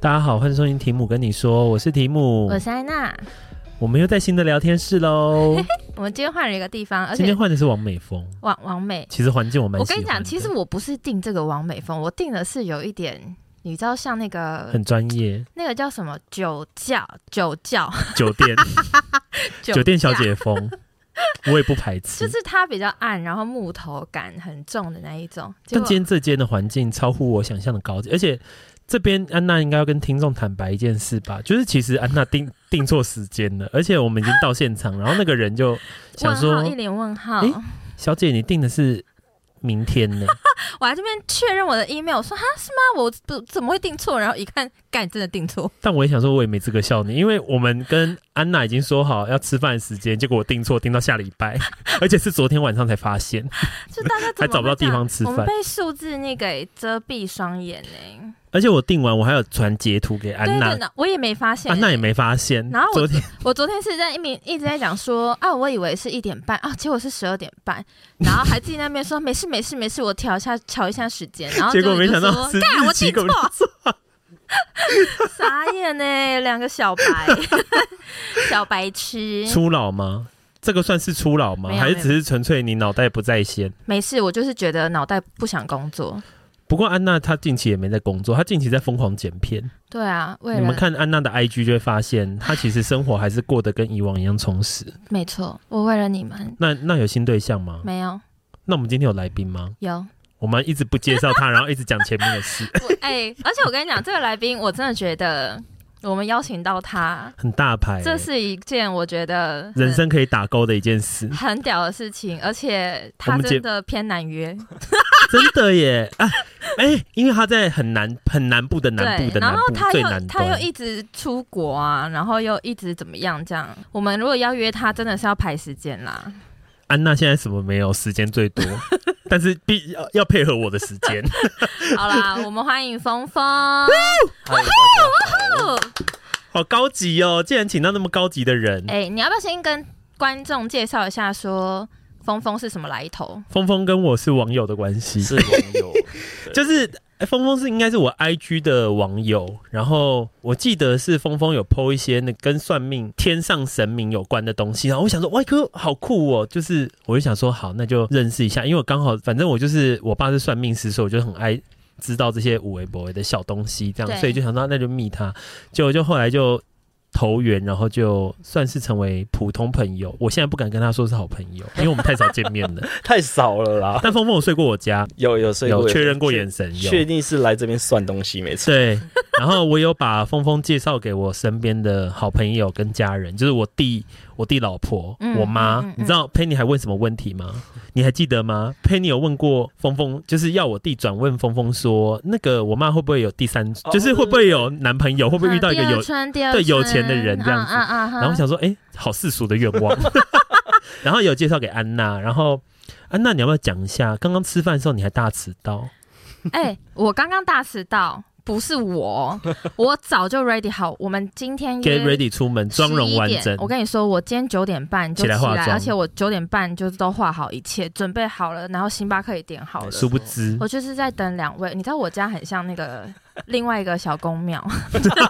大家好，欢迎收听提姆跟你说，我是提姆，我是安娜，我们又在新的聊天室喽。我们今天换了一个地方，而且今天换的是王美风，王王美。其实环境我蛮。我跟你讲，其实我不是定这个王美风，我定的是有一点，你知道，像那个很专业，那个叫什么酒窖酒窖酒店 酒店小姐风，我也不排斥。就是它比较暗，然后木头感很重的那一种。但今天这间的环境超乎我想象的高级，而且。这边安娜应该要跟听众坦白一件事吧，就是其实安娜定定错时间了，而且我们已经到现场，然后那个人就想说一脸问号，哎，小姐你定的是明天呢？我来这边确认我的 email，我说哈是吗？我不怎么会定错？然后一看，干真的定错。但我也想说，我也没资格笑你，因为我们跟安娜已经说好要吃饭的时间，结果我定错，定到下礼拜，而且是昨天晚上才发现，就大家还找不到地方吃饭，我们被数字那个遮蔽双眼呢。而且我订完，我还有传截图给安娜，我也没发现，安娜也没发现。然后我昨天，我昨天是在一名一直在讲说啊，我以为是一点半啊，结果是十二点半，然后还自己那边说没事没事没事，我调一下调一下时间，然后结果没想到是干我记错，傻眼呢，两个小白 小白痴，初老吗？这个算是初老吗？还是只是纯粹你脑袋不在线？没事，我就是觉得脑袋不想工作。不过安娜她近期也没在工作，她近期在疯狂剪片。对啊，你们看安娜的 IG 就会发现，她其实生活还是过得跟以往一样充实。没错，我为了你们。那那有新对象吗？没有。那我们今天有来宾吗？有。我们一直不介绍他，然后一直讲前面的事。哎、欸，而且我跟你讲，这个来宾我真的觉得。我们邀请到他，很大牌、欸，这是一件我觉得人生可以打勾的一件事，很屌的事情，而且他真的偏难约，真的耶！欸，因为他在很南、很南部的南部的南部，然后他最南他又一直出国啊，然后又一直怎么样？这样，我们如果要约他，真的是要排时间啦。安娜现在什么没有？时间最多，但是必要要配合我的时间。好啦，我们欢迎峰峰。好高级哦！竟然请到那么高级的人。哎、欸，你要不要先跟观众介绍一下，说峰峰是什么来头？峰峰跟我是网友的关系，是网友，就是。哎，峰峰是应该是我 IG 的网友，然后我记得是峰峰有 po 一些那跟算命、天上神明有关的东西，然后我想说，哇哥好酷哦！就是我就想说，好，那就认识一下，因为我刚好反正我就是我爸是算命师，所以我就很爱知道这些五维博维的小东西，这样，所以就想到那就密他，结果就后来就。投缘，然后就算是成为普通朋友。我现在不敢跟他说是好朋友，因为我们太少见面了，太少了啦。但峰峰有睡过我家，有有睡过，有确认过眼神，确定是来这边算东西没错。对，然后我有把峰峰介绍给我身边的好朋友跟家人，就是我弟。我弟老婆，嗯、我妈，你知道 Penny 还问什么问题吗？你还记得吗？Penny 有问过峰峰，就是要我弟转问峰峰说，那个我妈会不会有第三，哦、就是会不会有男朋友，会不会遇到一个有对有钱的人这样子？然后我想说，哎、欸，好世俗的愿望。然后有介绍给安娜，然后安娜，你要不要讲一下？刚刚吃饭的时候你还大迟到？哎、欸，我刚刚大迟到。不是我，我早就 ready 好。我们今天 get ready 出门，妆容完整。我跟你说，我今天九点半就起来，化妆，而且我九点半就都化好一切，准备好了，然后星巴克也点好了。殊不知，我就是在等两位。你知道我家很像那个。另外一个小公庙，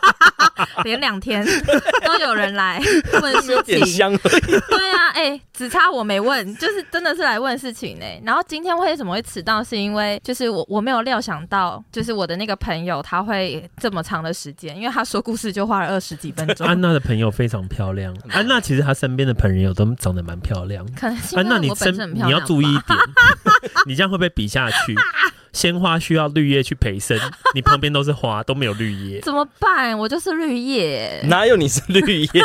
连两天 都有人来问事情。对啊，哎、欸，只差我没问，就是真的是来问事情呢、欸。然后今天为什么会迟到？是因为就是我我没有料想到，就是我的那个朋友他会这么长的时间，因为他说故事就花了二十几分钟。安娜的朋友非常漂亮，安娜其实她身边的朋友都长得蛮漂亮。可能安娜你身你要注意一点，你这样会不会比下去？鲜花需要绿叶去陪生，你旁边都是花，都没有绿叶，怎么办？我就是绿叶，哪有你是绿叶？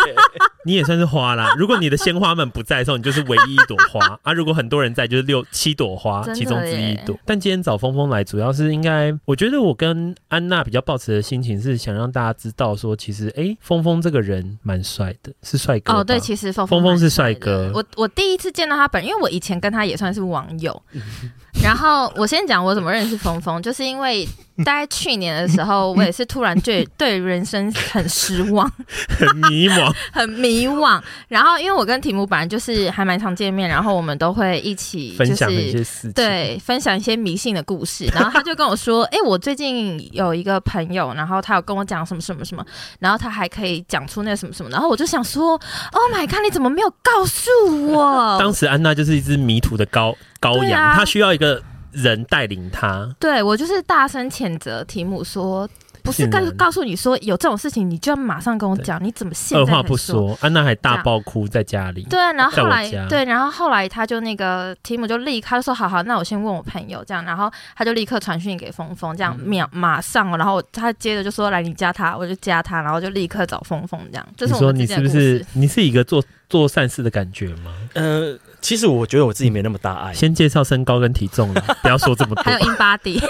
你也算是花啦。如果你的鲜花们不在的时候，你就是唯一一朵花啊。如果很多人在，就是六七朵花其中之一朵。但今天找峰峰来，主要是应该，我觉得我跟安娜比较抱持的心情是想让大家知道说，其实哎，峰峰这个人蛮帅的，是帅哥哦。对，其实峰峰峰是帅哥。我我第一次见到他本人，因为我以前跟他也算是网友。然后我先讲我怎么认识峰峰，就是因为大概去年的时候，我也是突然对 对人生很失望，很迷惘，很迷惘。然后因为我跟题目本来就是还蛮常见面，然后我们都会一起、就是、分享一些事情，对，分享一些迷信的故事。然后他就跟我说：“哎、欸，我最近有一个朋友，然后他有跟我讲什么什么什么，然后他还可以讲出那什么什么。”然后我就想说：“Oh my god，你怎么没有告诉我？”当时安娜就是一只迷途的羔羔羊，她、啊、需要一个。人带领他，对，我就是大声谴责提姆说，不是告告诉你说有这种事情，你就要马上跟我讲，你怎么现在二话不说？安娜还大爆哭在家里。对啊，然后后来对，然后后来他就那个提姆就立刻说，好好，那我先问我朋友这样，然后他就立刻传讯给峰峰，这样秒马上，然后他接着就说来你加他，我就加他，然后就立刻找峰峰这样。就是说你是不是你是一个做做善事的感觉吗？呃。其实我觉得我自己没那么大爱。先介绍身高跟体重了，不要说这么多。还有 InBody，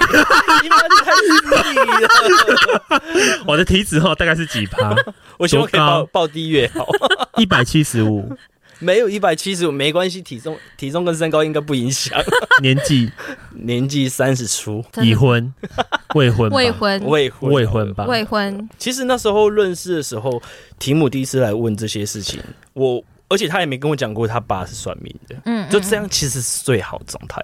我的体脂哈大概是几趴？我希望可以报报低越好。一百七十五，没有一百七十五没关系，体重体重跟身高应该不影响。年纪年纪三十出，已婚未婚未婚未婚未婚吧？未婚。其实那时候认识的时候，提姆第一次来问这些事情，我。而且他也没跟我讲过他爸是算命的，嗯，就这样其实是最好的状态。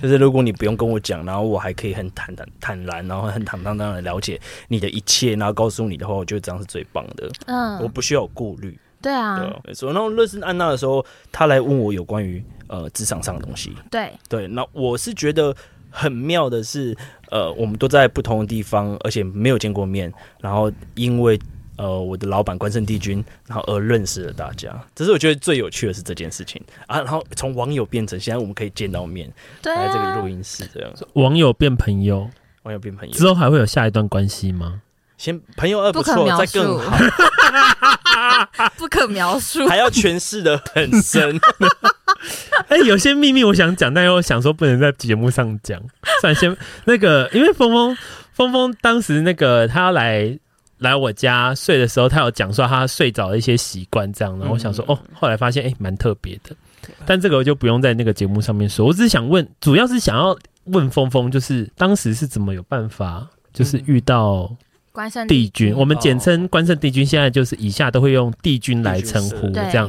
就是如果你不用跟我讲，然后我还可以很坦坦坦然，然后很坦荡荡的了解你的一切，然后告诉你的话，我觉得这样是最棒的。嗯，我不需要有顾虑。对啊，对，没错。然后认识安娜的时候，她来问我有关于呃职场上的东西。对对，那我是觉得很妙的是，呃，我们都在不同的地方，而且没有见过面，然后因为。呃，我的老板关圣帝君，然后而认识了大家，这是我觉得最有趣的是这件事情啊。然后从网友变成现在我们可以见到面，对啊、来这个录音室这样，网友变朋友，网友变朋友之后还会有下一段关系吗？先朋友二不错，再更好，不可描述，还要诠释的很深。哎、欸，有些秘密我想讲，但又想说不能在节目上讲，算先那个，因为峰峰峰峰当时那个他要来。来我家睡的时候，他有讲说他睡着的一些习惯，这样。然后我想说，哦，后来发现，哎，蛮特别的。但这个我就不用在那个节目上面说。我只是想问，主要是想要问峰峰，就是当时是怎么有办法，就是遇到关圣帝君。我们简称关圣帝君，现在就是以下都会用帝君来称呼，这样。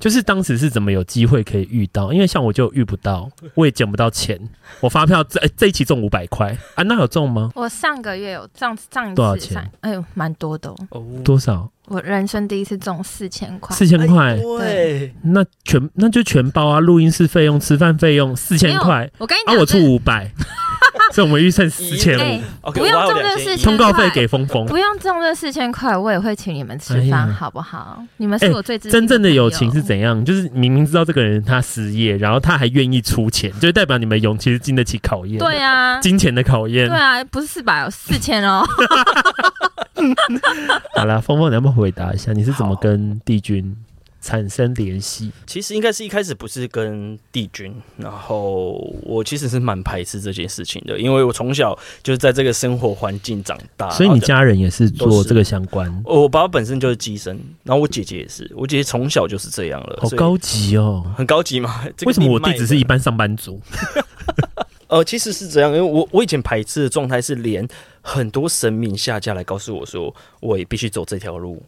就是当时是怎么有机会可以遇到？因为像我就遇不到，我也捡不到钱。我发票这这一期中五百块，啊，那有中吗？我上个月有上上一次多少钱？哎呦，蛮多的哦。多少？我人生第一次中四千块。四千块，哎，对，那全那就全包啊，录音室费用、吃饭费用四千块。我跟你讲，啊，我出五百。所以我们预算四千五，不用中这四千块，通告费给峰峰，不用中这四千块，我也会请你们吃饭，哎，好不好？你们是我最真正的友情是怎样？就是明明知道这个人他失业，然后他还愿意出钱，就代表你们勇气是经得起考验。对啊，金钱的考验。对啊，不是四百哦，四千哦。好了，峰峰，你要不要回答一下，你是怎么跟帝君产生联系，其实应该是一开始不是跟帝君，然后我其实是蛮排斥这件事情的，因为我从小就是在这个生活环境长大，所以你家人也是做这个相关。我爸爸本身就是机身，然后我姐姐也是，我姐姐从小就是这样了，好高级哦，很高级嘛。为什么我弟只是一般上班族？呃，其实是这样，因为我我以前排斥的状态是连很多神明下架来告诉我说，我也必须走这条路。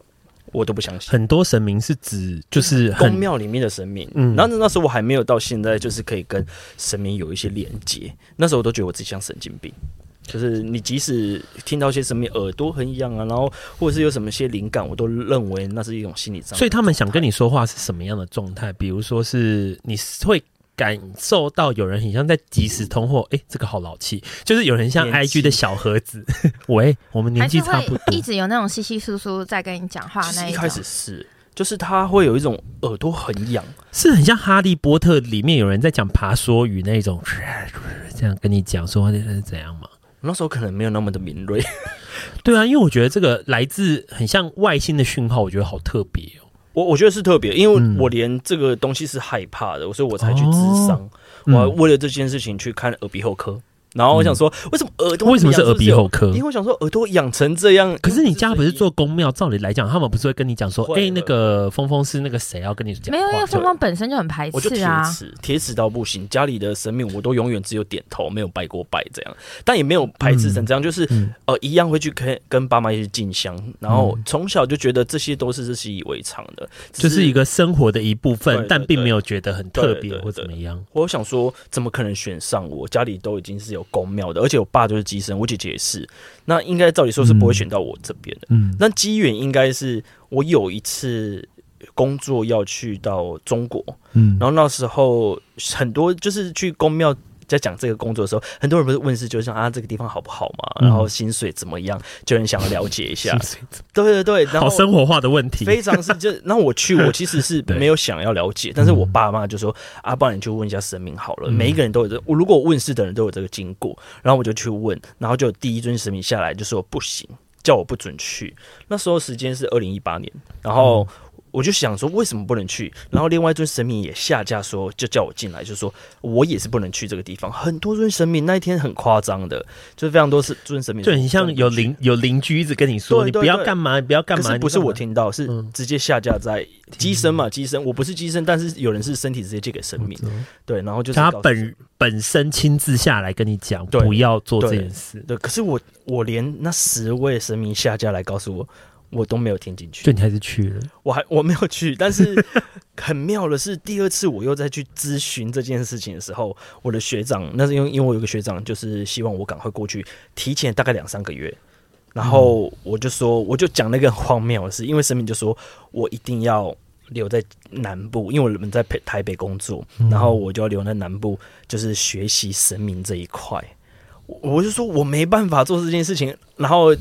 我都不相信，很多神明是指就是宫庙里面的神明，嗯，然后那时候我还没有到现在，就是可以跟神明有一些连接。那时候我都觉得我自己像神经病，就是你即使听到一些神明耳朵很痒啊，然后或者是有什么些灵感，我都认为那是一种心理障碍。所以他们想跟你说话是什么样的状态？比如说是你会。感受到有人很像在即时通货，哎、欸，这个好老气，就是有人像 IG 的小盒子。喂，我们年纪差不多，一直有那种稀稀疏疏在跟你讲话那一。一开始是，就是他会有一种耳朵很痒，是很像哈利波特里面有人在讲爬梭语那种，这样跟你讲说话是怎样吗？那时候可能没有那么的敏锐。对啊，因为我觉得这个来自很像外星的讯号，我觉得好特别哦。我我觉得是特别，因为我连这个东西是害怕的，嗯、所以我才去咨商。我为了这件事情去看耳鼻喉科，然后我想说，为什么耳朵？为什么是耳鼻喉科？因为我想说耳朵养成这样。可是你家不是做公庙，照理来讲，他们不是会跟你讲说，哎，那个峰峰是那个谁要跟你讲？没有，因为峰峰本身就很排斥啊，铁齿铁齿到不行。家里的神明我都永远只有点头，没有拜过拜这样，但也没有排斥成这样，就是呃一样会去跟跟爸妈一起进香，然后从小就觉得这些都是习以为常的，就是一个生活的一部分，但并没有觉得很特别或怎么样。我想说，怎么可能选上我？家里都已经是有宫庙的，而且我爸就是机身，我姐姐也是。那应该照理说是不会选到我这边的。嗯，那机缘应该是我有一次工作要去到中国，嗯，然后那时候很多就是去宫庙。在讲这个工作的时候，很多人不是问是，就是啊，这个地方好不好嘛？然后薪水怎么样？就很想要了解一下。对对对，然后好生活化的问题，非常是就。然后我去，我其实是没有想要了解，但是我爸妈就说啊，不然你去问一下神明好了。每一个人都有这，我如果问事的人都有这个经过，然后我就去问，然后就第一尊神明下来就说不行，叫我不准去。那时候时间是二零一八年，然后。我就想说，为什么不能去？然后另外一尊神明也下架说，就叫我进来，就说我也是不能去这个地方。很多尊神明那一天很夸张的，就是非常多是尊神明，就很像有邻有邻居一直跟你说，你不要干嘛，你不要干嘛。不是我听到，是直接下架在机身嘛，机身。我不是机身，但是有人是身体直接借给神明。对，然后就是他本本身亲自下来跟你讲，不要做这件事。对，可是我我连那十位神明下架来告诉我。我都没有听进去，就你还是去了，我还我没有去，但是 很妙的是，第二次我又再去咨询这件事情的时候，我的学长，那是因为因为我有个学长，就是希望我赶快过去，提前大概两三个月，然后我就说，我就讲那个很荒谬的事，因为神明就说我一定要留在南部，因为我们在台北工作，然后我就要留在南部，就是学习神明这一块。我就说我没办法做这件事情，然后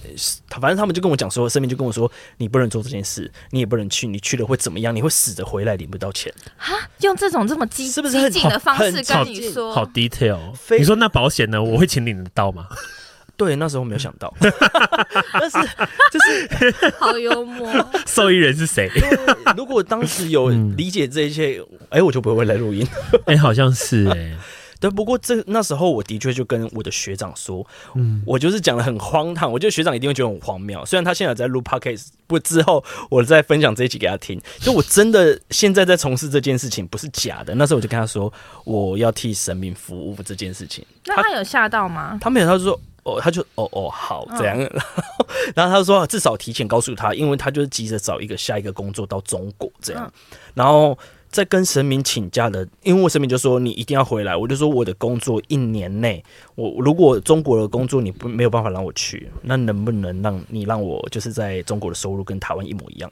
反正他们就跟我讲说，身边就跟我说，你不能做这件事，你也不能去，你去了会怎么样？你会死着回来领不到钱。啊，用这种这么激是不是激进的方式跟你说，好 detail。你说那保险呢？我会请领得到吗？对，那时候没有想到，但是就是好幽默。受益人是谁？如果当时有理解这一切，哎、欸，我就不会来录音。哎、欸，好像是哎、欸。对，不过这那时候我的确就跟我的学长说，嗯，我就是讲的很荒唐，我觉得学长一定会觉得很荒谬。虽然他现在在录 podcast，不之后我再分享这一集给他听。就我真的现在在从事这件事情，不是假的。那时候我就跟他说，我要替神明服务这件事情。那他有吓到吗？他没有，他就说哦，他就哦哦好这样。哦、然后他说至少提前告诉他，因为他就是急着找一个下一个工作到中国这样。嗯、然后。在跟神明请假的，因为我神明就说你一定要回来，我就说我的工作一年内，我如果中国的工作你不没有办法让我去，那能不能让你让我就是在中国的收入跟台湾一模一样？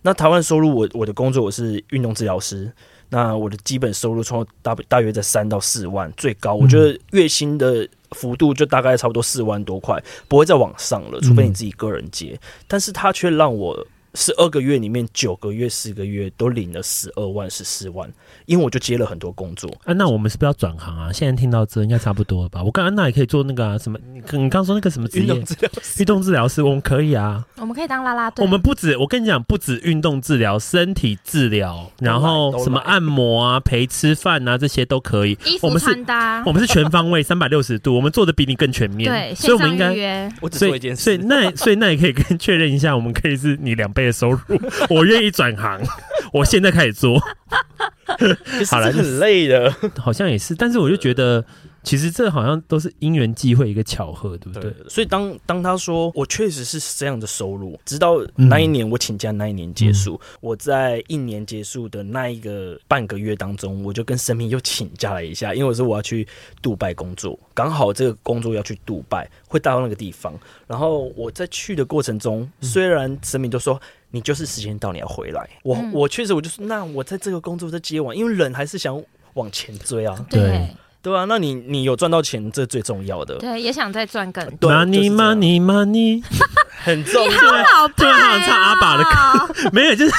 那台湾收入我我的工作我是运动治疗师，那我的基本收入从大大约在三到四万，最高我觉得月薪的幅度就大概差不多四万多块，不会再往上了，除非你自己个人接，但是他却让我。十二个月里面，九个月、十个月都领了十二万、十四万，因为我就接了很多工作。啊，那我们是不是要转行啊？现在听到这应该差不多了吧？我跟安娜也可以做那个啊，什么？你你刚说那个什么职业？运动治疗师，运动治疗师，我们可以啊。我们可以当啦啦队。我们不止，我跟你讲，不止运动治疗、身体治疗，然后什么按摩啊、陪吃饭啊，这些都可以。衣服穿搭，我们是全方位、三百六十度，我们做的比你更全面。对，所以我们应该。我只做一件事。所以那所以那也可以跟确认一下，我们可以是你两倍的收入。我愿意转行，我现在开始做。好了，很累的，好像也是，但是我就觉得。其实这好像都是因缘际会，一个巧合，对不对？对，所以当当他说我确实是这样的收入，直到那一年我请假那一年结束，嗯、我在一年结束的那一个半个月当中，我就跟神明又请假了一下，因为我说我要去杜拜工作，刚好这个工作要去杜拜，会到那个地方。然后我在去的过程中，虽然神明都说你就是时间到你要回来，我我确实我就说那我在这个工作在接完，因为人还是想往前追啊。对。对啊，那你你有赚到钱，这最重要的。对，也想再赚更多。Money money money，很重要。你好老派啊！唱阿爸的歌，没有，就是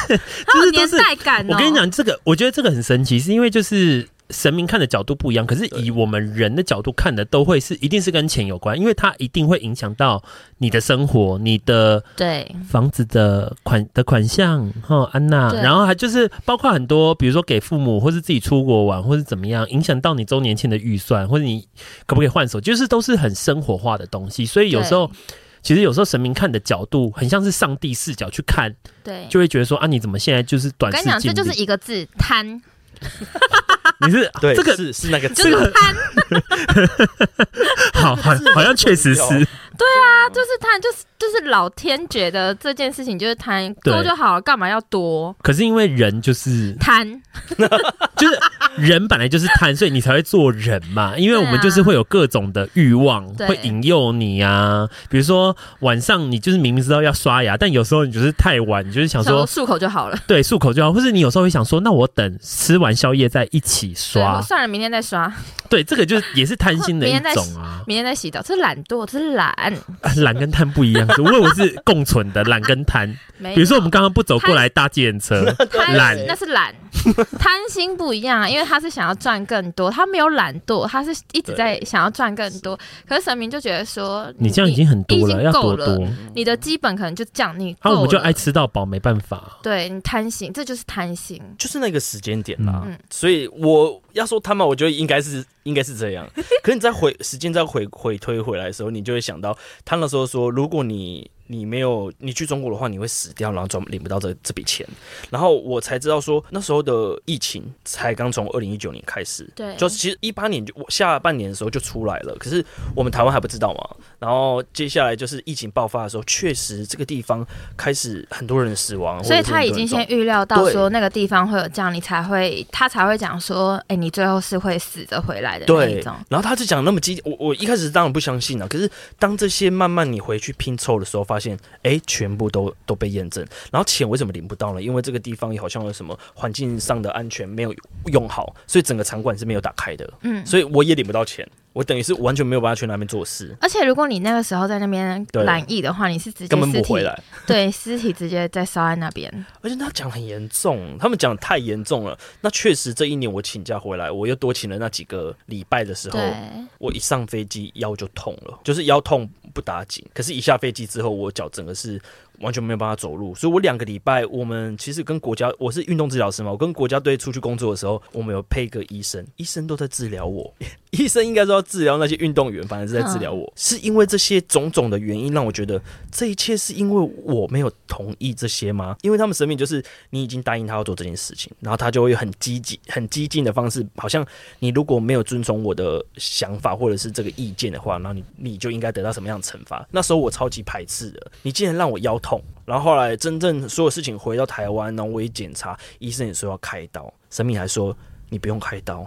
就是年代感。我跟你讲，这个我觉得这个很神奇，是因为就是神明看的角度不一样，可是以我们人的角度看的，都会是一定是跟钱有关，因为它一定会影响到你的生活，你的对房子的款的款项哈，安娜，然后还就是包括很多，比如说给父母，或是自己出国玩，或是怎么样，影响到你周年庆的预算，或者你可不可以换手，就是都是很生活化的东西，所以有时候其实有时候神明看的角度，很像是上帝视角去看，对，就会觉得说啊，你怎么现在就是短视？我跟你讲，这就是一个字贪。你是对这个是是那个这个贪，好好好像确实是，对啊，就是贪，就是就是老天觉得这件事情就是贪多就好了，干嘛要多？可是因为人就是贪，就是人本来就是贪，所以你才会做人嘛。因为我们就是会有各种的欲望，会引诱你啊。比如说晚上你就是明明知道要刷牙，但有时候你就是太晚，你就是想说漱口就好了，对，漱口就好。或是你有时候会想说，那我等吃完宵夜再一起。刷算了，明天再刷。对，这个就是也是贪心的一种啊。明天再洗澡，这是懒惰，这是懒。懒跟贪不一样，我以为是共存的懒跟贪。比如说我们刚刚不走过来搭计程车，懒那是懒，贪心不一样啊，因为他是想要赚更多，他没有懒惰，他是一直在想要赚更多。可是神明就觉得说，你这样已经很多了，要多多。你的基本可能就降，你啊，我们就爱吃到饱，没办法。对你贪心，这就是贪心，就是那个时间点啦。所以我要说他们，我觉得应该是 应该是这样。可是你在回时间再回回推回来的时候，你就会想到他那时候说，如果你。你没有你去中国的话，你会死掉，然后赚领不到这这笔钱。然后我才知道说，那时候的疫情才刚从二零一九年开始，对，就其实一八年就下半年的时候就出来了，可是我们台湾还不知道嘛。然后接下来就是疫情爆发的时候，确实这个地方开始很多人死亡，所以他已经先预料到说那个地方会有这样，你才会他才会讲说，哎，你最后是会死着回来的那一种。然后他就讲那么激，我我一开始当然不相信了，可是当这些慢慢你回去拼凑的时候，发现哎，全部都都被验证。然后钱为什么领不到呢？因为这个地方好像有什么环境上的安全没有用好，所以整个场馆是没有打开的。嗯，所以我也领不到钱。我等于是完全没有办法去那边做事，而且如果你那个时候在那边染疫的话，你是直接根本不回来，对，尸体直接在烧在那边。而且他讲很严重，他们讲太严重了。那确实这一年我请假回来，我又多请了那几个礼拜的时候，我一上飞机腰就痛了，就是腰痛不打紧，可是一下飞机之后，我脚整个是。完全没有办法走路，所以我两个礼拜，我们其实跟国家，我是运动治疗师嘛，我跟国家队出去工作的时候，我们有配一个医生，医生都在治疗我，医生应该说要治疗那些运动员，反正是在治疗我，是因为这些种种的原因让我觉得这一切是因为我没有同意这些吗？因为他们生命就是你已经答应他要做这件事情，然后他就会很积极、很激进的方式，好像你如果没有遵从我的想法或者是这个意见的话，那你你就应该得到什么样的惩罚？那时候我超级排斥的，你竟然让我腰痛。痛，然后后来真正所有事情回到台湾，然后我一检查，医生也说要开刀，神明还说你不用开刀，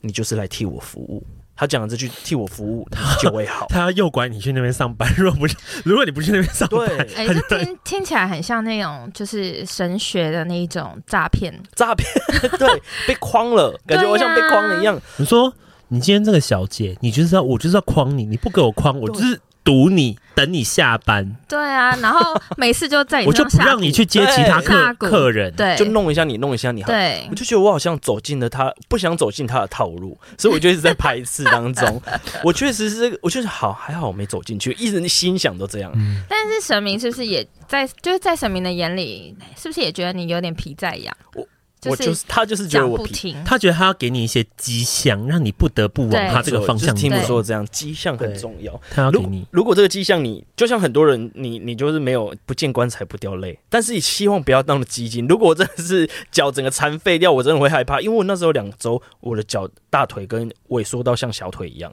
你就是来替我服务。他讲的这句替我服务，他就会好。他要诱拐你去那边上班，如果不是，如果你不去那边上班，哎，这听听起来很像那种就是神学的那一种诈骗，诈骗，对，被框了，感觉我像被框了一样。你说你今天这个小姐，你就是要我就是要框你，你不给我框，我就是。堵你，等你下班。对啊，然后每次就在你我就不让你去接其他客客人，对，就弄一下你，弄一下你。对，我就觉得我好像走进了他，不想走进他的套路，所以我就一直在排斥当中。我确实是，我就是好还好我没走进去，一直心想都这样。嗯，但是神明是不是也在？就是在神明的眼里，是不是也觉得你有点皮在痒？我。我就是他，就是觉得我皮，他觉得他要给你一些迹象，让你不得不往他这个方向。听我说的这样，迹象很重要。他要给你，如果这个迹象你就像很多人，你你就是没有不见棺材不掉泪，但是你希望不要当的激进。如果我真的是 脚整个残废掉，我真的会害怕，因为我那时候两周，我的脚大腿跟萎缩到像小腿一样，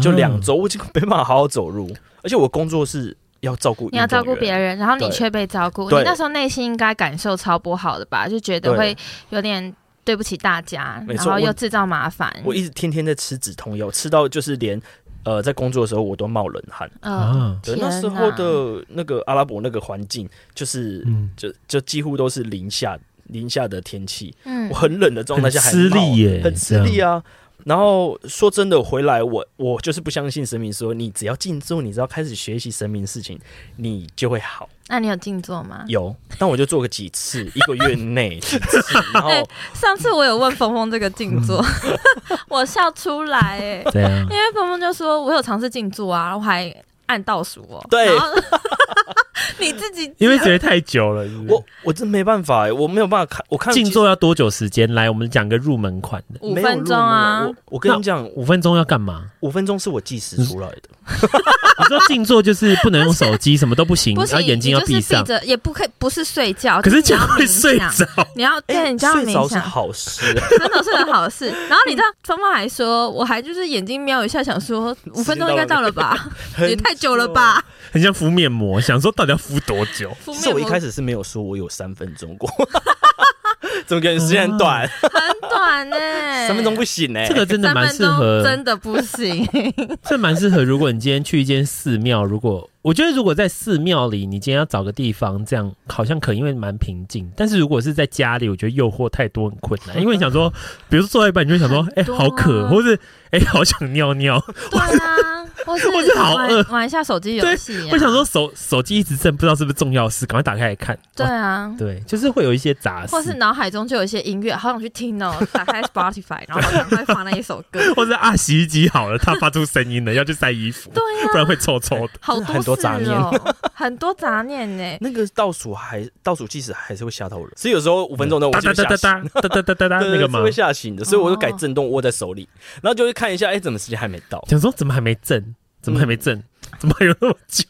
就两周我就没办法好好走路，而且我工作是。要照顾你要照顾别人，然后你却被照顾，你那时候内心应该感受超不好的吧？就觉得会有点对不起大家，然后又制造麻烦。我一直天天在吃止痛药，吃到就是连呃在工作的时候我都冒冷汗。嗯，对，那时候的那个阿拉伯那个环境，就是嗯就就几乎都是零下零下的天气，嗯，我很冷的状态下还吃力耶，很吃力啊。然后说真的，回来我我就是不相信神明说，你只要静坐，你只要开始学习神明的事情，你就会好。那你有静坐吗？有，但我就做个几次，一个月内几次。然后、欸、上次我有问峰峰这个静坐，我笑出来哎、欸，因为峰峰就说我有尝试静坐啊，我还按倒数哦。对。你自己 因为觉得太久了是不是？我我真没办法哎，我没有办法看。我看静坐要多久时间？来，我们讲个入门款的，五分钟啊。我我跟你讲，五分钟要干嘛？五分钟是我计时出来的。你说静坐就是不能用手机，什么都不行，然后眼睛要闭上，也不可以不是睡觉。可是这样会睡着。你要对，你知道睡着是好事，真的是个好事。然后你知道，芳芳还说，我还就是眼睛瞄一下，想说五分钟应该到了吧？也太久了吧？很像敷面膜，想说到底要敷多久？是我一开始是没有说我有三分钟过，怎么感觉时间很短？很短呢、欸，三分钟不行呢、欸。这个真的蛮适合，真的不行。这蛮适合，如果你今天去一间寺庙，如果。我觉得如果在寺庙里，你今天要找个地方，这样好像可能因为蛮平静。但是如果是在家里，我觉得诱惑太多，很困难。因为你想说，比如说坐在一半，你就想说，哎、欸，好渴，或是哎、欸，好想尿尿。对啊，或是好饿，玩一下手机游戏。我想说手手机一直震，不知道是不是重要事，赶快打开来看。对啊，对，就是会有一些杂事，或是脑海中就有一些音乐，好想去听哦。打开 Spotify，然后赶快放那一首歌。或者啊，洗衣机好了，它发出声音了，要去晒衣服。对啊，不然会臭臭的。好多很多杂念。很多杂念呢，那个倒数还倒数计时还是会吓到人，所以有时候五分钟的我就吓醒，哒哒哒哒哒 那个吗？会吓醒的，所以我就改震动握在手里，然后就会看一下，哎，怎么时间还没到？想说怎么还没震？怎么还没震？怎么还有那么久？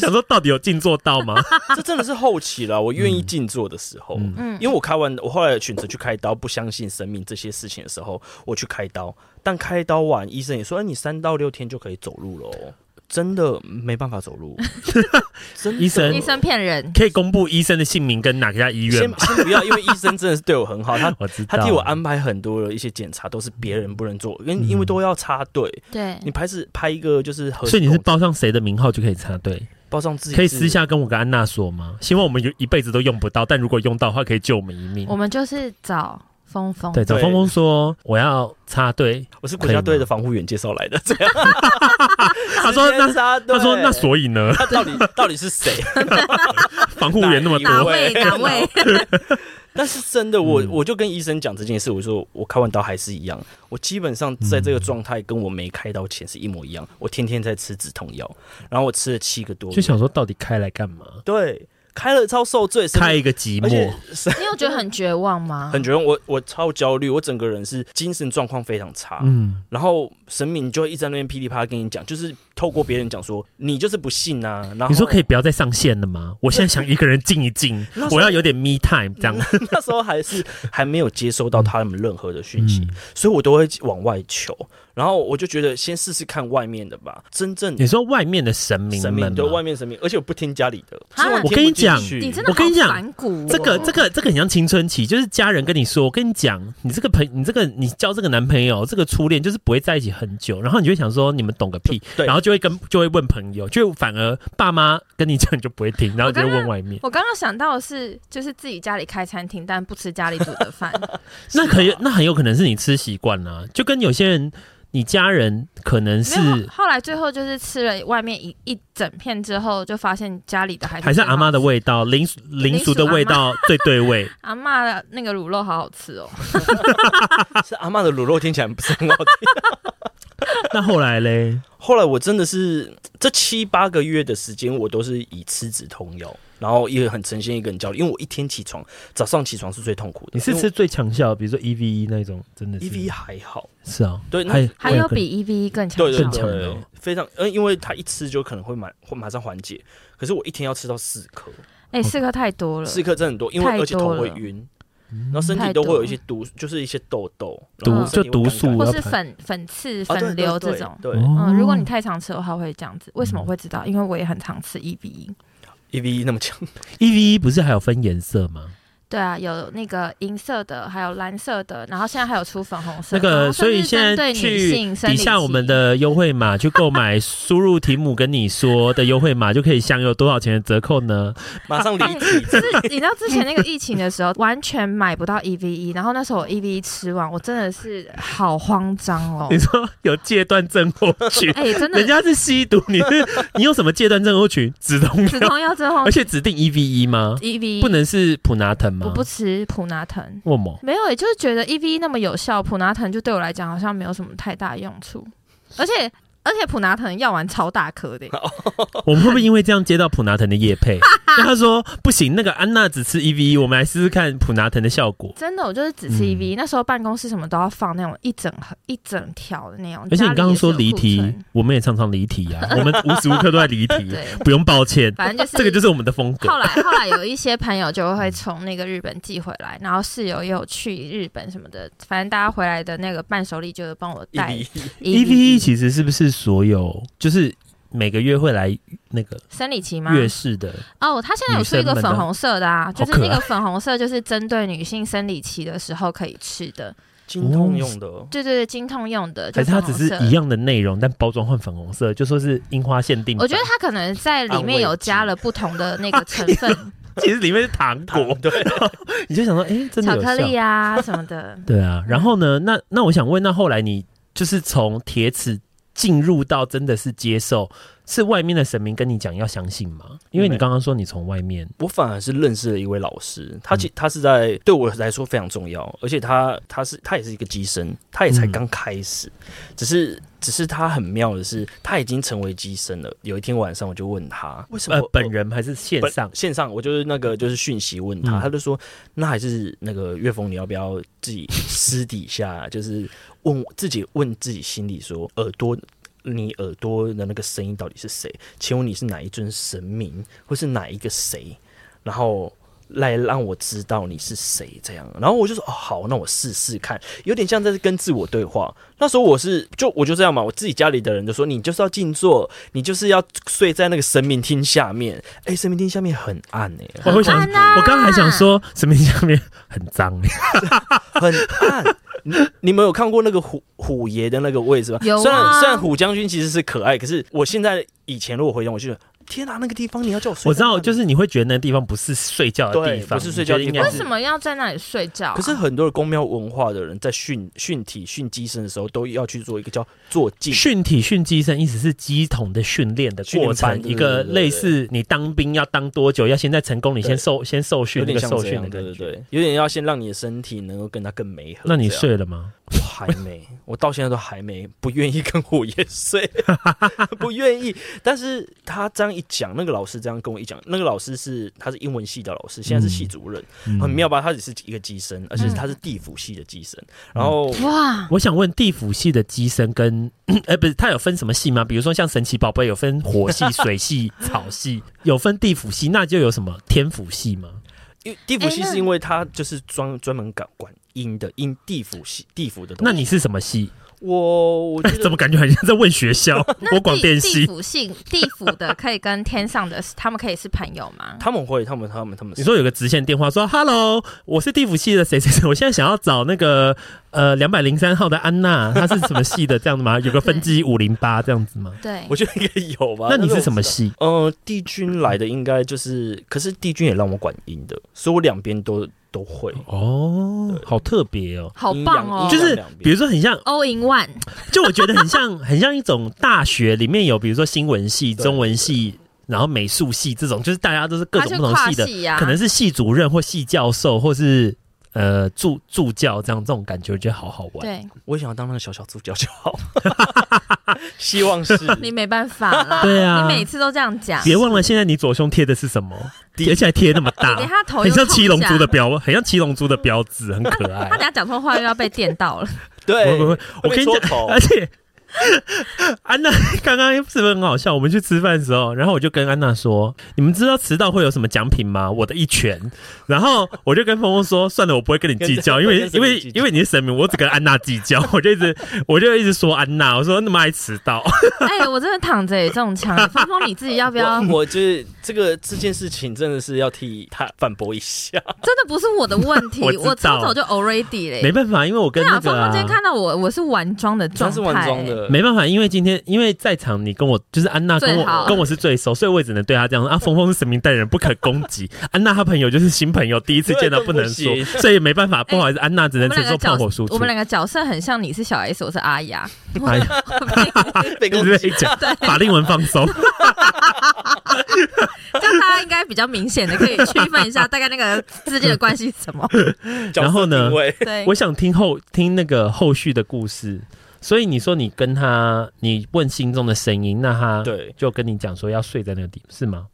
想说到底有静坐到吗？这真的是后期了，我愿意静坐的时候，嗯，因为我开完，我后来选择去开刀，不相信生命这些事情的时候，我去开刀，但开刀完，医生也说，哎，你三到六天就可以走路了哦。真的没办法走路，医生医生骗人，可以公布医生的姓名跟哪家医院吗？先先不要，因为医生真的是对我很好，他 他替我安排很多的一些检查，都是别人不能做，因为因为都要插队。对，你拍是拍一个就是，所以你是报上谁的名号就可以插队，报上自己可以私下跟我跟安娜说吗？希望我们有一辈子都用不到，但如果用到的话，可以救我们一命。我们就是找。峰峰对，找峰峰说我要插队，我是国家队的防护员介绍来的。这样，他说那他说那所以呢？他到底到底是谁？防护员那么多，哪位哪位？但是真的，我我就跟医生讲这件事，我说我开完刀还是一样，我基本上在这个状态跟我没开刀前是一模一样。我天天在吃止痛药，然后我吃了七个多，就想说到底开来干嘛？对。开了超受罪，开一个寂寞。你有觉得很绝望吗？很绝望，我我超焦虑，我整个人是精神状况非常差。嗯，然后神明就会一直在那边噼里啪啦跟你讲，就是透过别人讲说你就是不信啊。然后你说可以不要再上线了吗？我现在想一个人静一静，我要有点 me time 这样。那时候还是还没有接收到他们任何的讯息，所以我都会往外求。然后我就觉得先试试看外面的吧，真正你说外面的神明，神明对外面神明，而且我不听家里的。我跟你讲，我跟你讲，这个这个这个很像青春期，就是家人跟你说，我跟你讲，你这个朋，你这个你交这个男朋友，这个初恋就是不会在一起很久，然后你就会想说你们懂个屁，然后就会跟就会问朋友，就反而爸妈跟你讲你就不会听，然后就会问外面。我刚刚想到的是，就是自己家里开餐厅，但不吃家里煮的饭，那可以，那很有可能是你吃习惯了，就跟有些人。你家人可能是后来最后就是吃了外面一一整片之后，就发现家里的还是还是阿妈的味道，零零俗的味道最对味。阿妈的那个卤肉好好吃哦，是阿妈的卤肉听起来不是很好听。那后来嘞？后来我真的是这七八个月的时间，我都是以吃止痛药。然后也很呈现一个人焦虑，因为我一天起床，早上起床是最痛苦的。你是吃最强效，比如说 E V E 那种，真的是？E V E 还好，是啊，对，还还有比 E V E 更强，对对对，非常，嗯，因为他一吃就可能会马会马上缓解，可是我一天要吃到四颗，哎，四颗太多了，四颗真的很多，因为而且头会晕，然后身体都会有一些毒，就是一些痘痘，毒就毒素，或是粉粉刺、粉瘤这种，对，嗯，如果你太常吃的话会这样子。为什么我会知道？因为我也很常吃 E V E。E V E 那么强，E V E 不是还有分颜色吗？对啊，有那个银色的，还有蓝色的，然后现在还有出粉红色。那个，所以现在去底下我们的优惠码去购买，输入题目跟你说的优惠码就可以享有多少钱的折扣呢？马上离题。就是你知道之前那个疫情的时候，完全买不到 EVE，然后那时候我 EVE 吃完，我真的是好慌张哦。你说有戒断症候群？哎、欸，真的，人家是吸毒，你是你有什么戒断症候群？止痛止痛药之后，而且指定 EVE 吗？EVE 不能是普拿疼吗？我不吃普拿疼，为什么？没有，也就是觉得 EVE 那么有效，普拿疼就对我来讲好像没有什么太大用处，而且。而且普拿藤药丸超大颗的，我们会不会因为这样接到普拿藤的叶配？那他说不行，那个安娜只吃 EVE，我们来试试看普拿藤的效果。真的，我就是只吃 EVE。那时候办公室什么都要放那种一整盒、一整条的那种。而且你刚刚说离题，我们也常常离题啊，我们无时无刻都在离题，不用抱歉。反正就是这个就是我们的风格。后来后来有一些朋友就会从那个日本寄回来，然后室友也有去日本什么的，反正大家回来的那个伴手礼就是帮我带 EVE。其实是不是所有？就是每个月会来那个生理期吗？月事的哦，它现在有出一个粉红色的啊，就是那个粉红色，就是针对女性生理期的时候可以吃的，经痛用的。对对对，经痛用的。可是它只是一样的内容，但包装换粉红色，就说是樱花限定。我觉得它可能在里面有加了不同的那个成分，其实里面是糖果。对，你就想说，哎、欸，真的巧克力啊什么的。对啊，然后呢？那那我想问，那后来你就是从铁齿。进入到真的是接受，是外面的神明跟你讲要相信吗？因为你刚刚说你从外面，我反而是认识了一位老师，他其他是在对我来说非常重要，而且他他是他也是一个机身，他也才刚开始，只是只是他很妙的是，他已经成为机身了。有一天晚上我就问他，为什么、呃、本人还是线上线上？我就是那个就是讯息问他，他就说那还是那个岳峰，你要不要自己私底下就是。问自己，问自己心里说：耳朵，你耳朵的那个声音到底是谁？请问你是哪一尊神明，或是哪一个谁？然后来让我知道你是谁。这样，然后我就说：哦，好，那我试试看。有点像在跟自我对话。那时候我是就我就这样嘛，我自己家里的人就说：你就是要静坐，你就是要睡在那个神明厅下面。哎、欸，神明厅下面很暗哎、欸，我会想，我刚刚还想说神明下面很脏、欸，很暗。你你们有看过那个虎虎爷的那个位置吗？有啊。虽然虽然虎将军其实是可爱，可是我现在以前如果回想，我觉得。天哪，那个地方你要叫我睡？我知道，就是你会觉得那个地方不是睡觉的地方，不是睡觉的地方。为什么要在那里睡觉、啊？可是很多的公庙文化的人在训训体训乩身的时候，都要去做一个叫坐静。训体训乩身，意思是乩童的训练的过程，一个类似你当兵要当多久，要先在成功你先受先受训，那个受训的对对对，有点要先让你的身体能够跟他更美合。那你睡了吗？我还没，我到现在都还没不愿意跟火焰睡，不愿意。但是他这样一讲，那个老师这样跟我一讲，那个老师是他是英文系的老师，现在是系主任，嗯、很妙吧？他只是一个机身，而且他是地府系的机身。嗯、然后哇，我想问地府系的机身跟哎、欸、不是，他有分什么系吗？比如说像神奇宝贝有分火系、水系、草系，有分地府系，那就有什么天府系吗？因为地府系是因为他就是专专门管管。阴的阴地府系地府的东西，那你是什么系？我我 怎么感觉好像在问学校？我广电系。地府系地府的可以跟天上的他们可以是朋友吗？他们会，他们他们他们。你说有个直线电话说：“Hello，我是地府系的谁谁谁，我现在想要找那个呃两百零三号的安娜，她是什么系的？这样子吗？有个分机五零八这样子吗？”对，我觉得应该有吧。那你是什么系？呃，帝君来的应该就是，可是帝君也让我管阴的，所以我两边都。都会。哦，好特别哦，好棒哦！就是比如说很像 all in one，就我觉得很像 很像一种大学里面有比如说新闻系、中文系，然后美术系这种，就是大家都是各种不同系的，啊、可能是系主任或系教授，或是。呃，助助教这样这种感觉，我觉得好好玩。对，我也想要当那个小小助教就好。希望是 你没办法了。对啊，你每次都这样讲。别忘了，现在你左胸贴的是什么？而且还贴那么大，很像七龙珠的标，很像七龙珠的标志，很可爱。他等下讲错话又要被电到了。对，我跟你讲，而且安娜刚刚是不是很好笑？我们去吃饭的时候，然后我就跟安娜说：“你们知道迟到会有什么奖品吗？”我的一拳。然后我就跟峰峰说：“算了，我不会跟你计较，因为因为因为你是神明，我只跟安娜计较。”我就一直我就一直说安娜，我说那么爱迟到。哎、欸，我真的躺着也中枪。峰峰你自己要不要？我就是这个这件事情真的是要替他反驳一下。真的不是我的问题，我，我早早就 already 嘞。没办法，因为我跟那个、啊、峰峰今天看到我，我是完妆的状态，是完妆的。没办法，因为今天因为在场，你跟我就是安娜跟我跟我是最熟，所以我也只能对她这样说啊。峰峰是神明代言人，不可攻击。安娜她朋友就是新朋友，第一次见到不能说，所以没办法，不好意思，欸、安娜只能承受炮火输出。我们两个角色很像，你是小 S，我是阿雅。哎呀，被攻击 讲，法令纹放松。这样大家应该比较明显的可以区分一下，大概那个之间的关系是什么。然后呢，对，我想听后听那个后续的故事。所以你说你跟他，你问心中的声音，那他对就跟你讲说要睡在那个地方，是吗？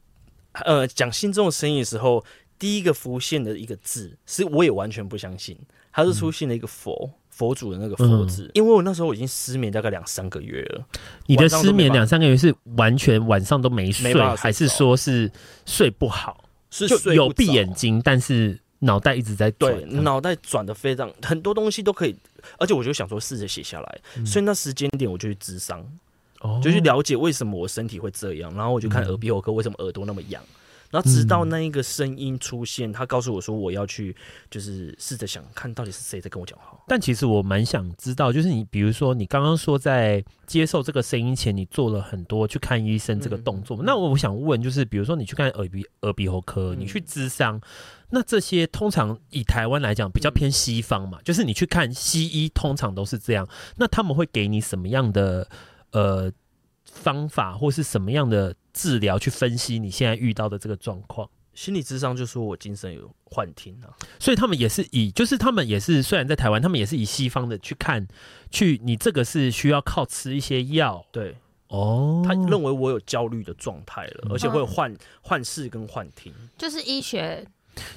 呃，讲心中的声音的时候，第一个浮现的一个字，是我也完全不相信，它是出现了一个佛、嗯、佛祖的那个佛字，嗯、因为我那时候已经失眠大概两三个月了。你的失眠两三个月是完全晚上都没睡，没还是说是睡不好？是睡有闭眼睛，但是脑袋一直在转，对，脑袋转的非常很多东西都可以。而且我就想说，试着写下来，嗯、所以那时间点我就去咨商，哦、就去了解为什么我身体会这样，然后我就看耳鼻喉科为什么耳朵那么痒，然后直到那一个声音出现，他告诉我说我要去，就是试着想看到底是谁在跟我讲话。但其实我蛮想知道，就是你比如说你刚刚说在接受这个声音前，你做了很多去看医生这个动作，嗯、那我想问，就是比如说你去看耳鼻耳鼻喉科，你去咨商。那这些通常以台湾来讲比较偏西方嘛，嗯、就是你去看西医，通常都是这样。那他们会给你什么样的呃方法，或是什么样的治疗去分析你现在遇到的这个状况？心理智商就说我精神有幻听啊，所以他们也是以，就是他们也是虽然在台湾，他们也是以西方的去看，去你这个是需要靠吃一些药，对。哦，他认为我有焦虑的状态了，嗯、而且会有幻幻视跟幻听，就是医学。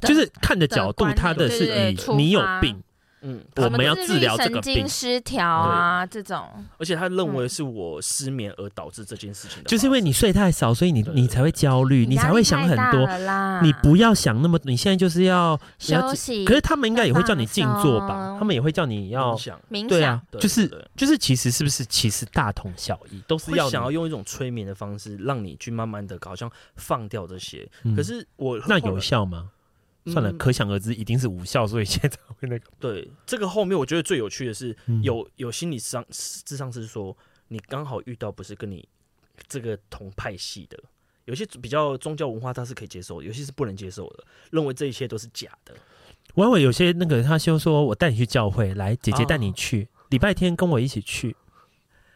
就是看的角度，他的是以你有病，嗯，我们要治疗这个病，神经失调啊这种。而且他认为是我失眠而导致这件事情的，就是因为你睡太少，所以你你才会焦虑，你才会想很多。你不要想那么，你现在就是要休息。可是他们应该也会叫你静坐吧？他们也会叫你要想冥想，对啊，就是就是，其实是不是其实大同小异，都是要想要用一种催眠的方式，让你去慢慢的好像放掉这些。可是我那有效吗？算了，可想而知，一定是无效，所以现在会那个。对，这个后面我觉得最有趣的是，有有心理上智商是说，你刚好遇到不是跟你这个同派系的，有些比较宗教文化他是可以接受，有些是不能接受的，认为这一切都是假的。我以为有些那个他就说，我带你去教会，来，姐姐带你去，礼拜天跟我一起去。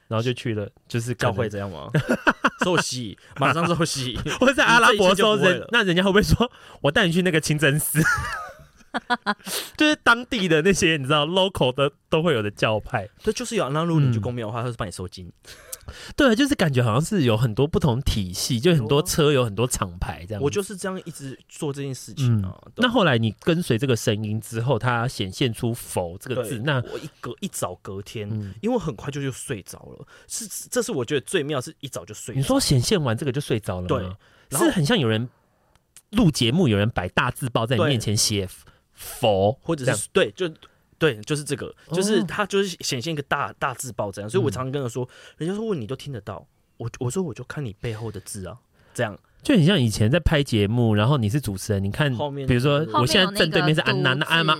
然后就去了，就是教会这样吗？受洗，马上受洗。或者在阿拉伯说人，那人家会不会说，我带你去那个清真寺？就是当地的那些你知道 local 的都会有的教派，对，就是有。那如果你去公庙的话，他是帮你收金。对，就是感觉好像是有很多不同体系，就很多车有很多厂牌这样。我就是这样一直做这件事情啊。那后来你跟随这个声音之后，它显现出“佛”这个字，那我一隔一早隔天，因为我很快就就睡着了。是，这是我觉得最妙，是一早就睡。你说显现完这个就睡着了？对，是很像有人录节目，有人摆大字报在你面前写。佛，或者是对，就对，就是这个，就是它就是显现一个大大字报这样，所以我常常跟他说，人家说问你都听得到，我我说我就看你背后的字啊，这样。就很像以前在拍节目，然后你是主持人，你看后面，比如说我现在正对面是安娜，那安吗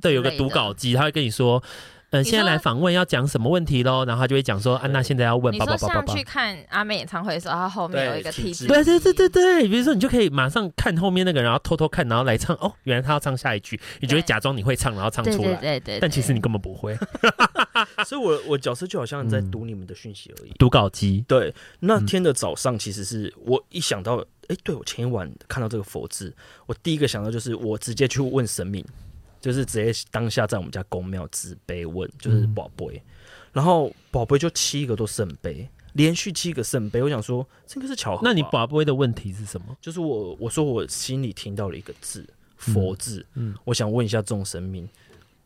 对，有个读稿机，他会跟你说。嗯，现在来访问要讲什么问题喽？然后他就会讲说，安娜现在要问。你说像去看阿妹演唱会的时候，他后面有一个提示。对对对对对，比如说你就可以马上看后面那个，然后偷偷看，然后来唱。哦，原来他要唱下一句，你就会假装你会唱，然后唱出来。对对对。但其实你根本不会。所以我我角色就好像在读你们的讯息而已。读稿机。对，那天的早上其实是我一想到，哎，对我前一晚看到这个佛字，我第一个想到就是我直接去问神明。就是直接当下在我们家公庙掷杯问，就是宝贝，嗯、然后宝贝就七个都圣杯，连续七个圣杯。我想说这个是巧合。那你宝贝的问题是什么？就是我我说我心里听到了一个字佛字，嗯，嗯我想问一下众神明，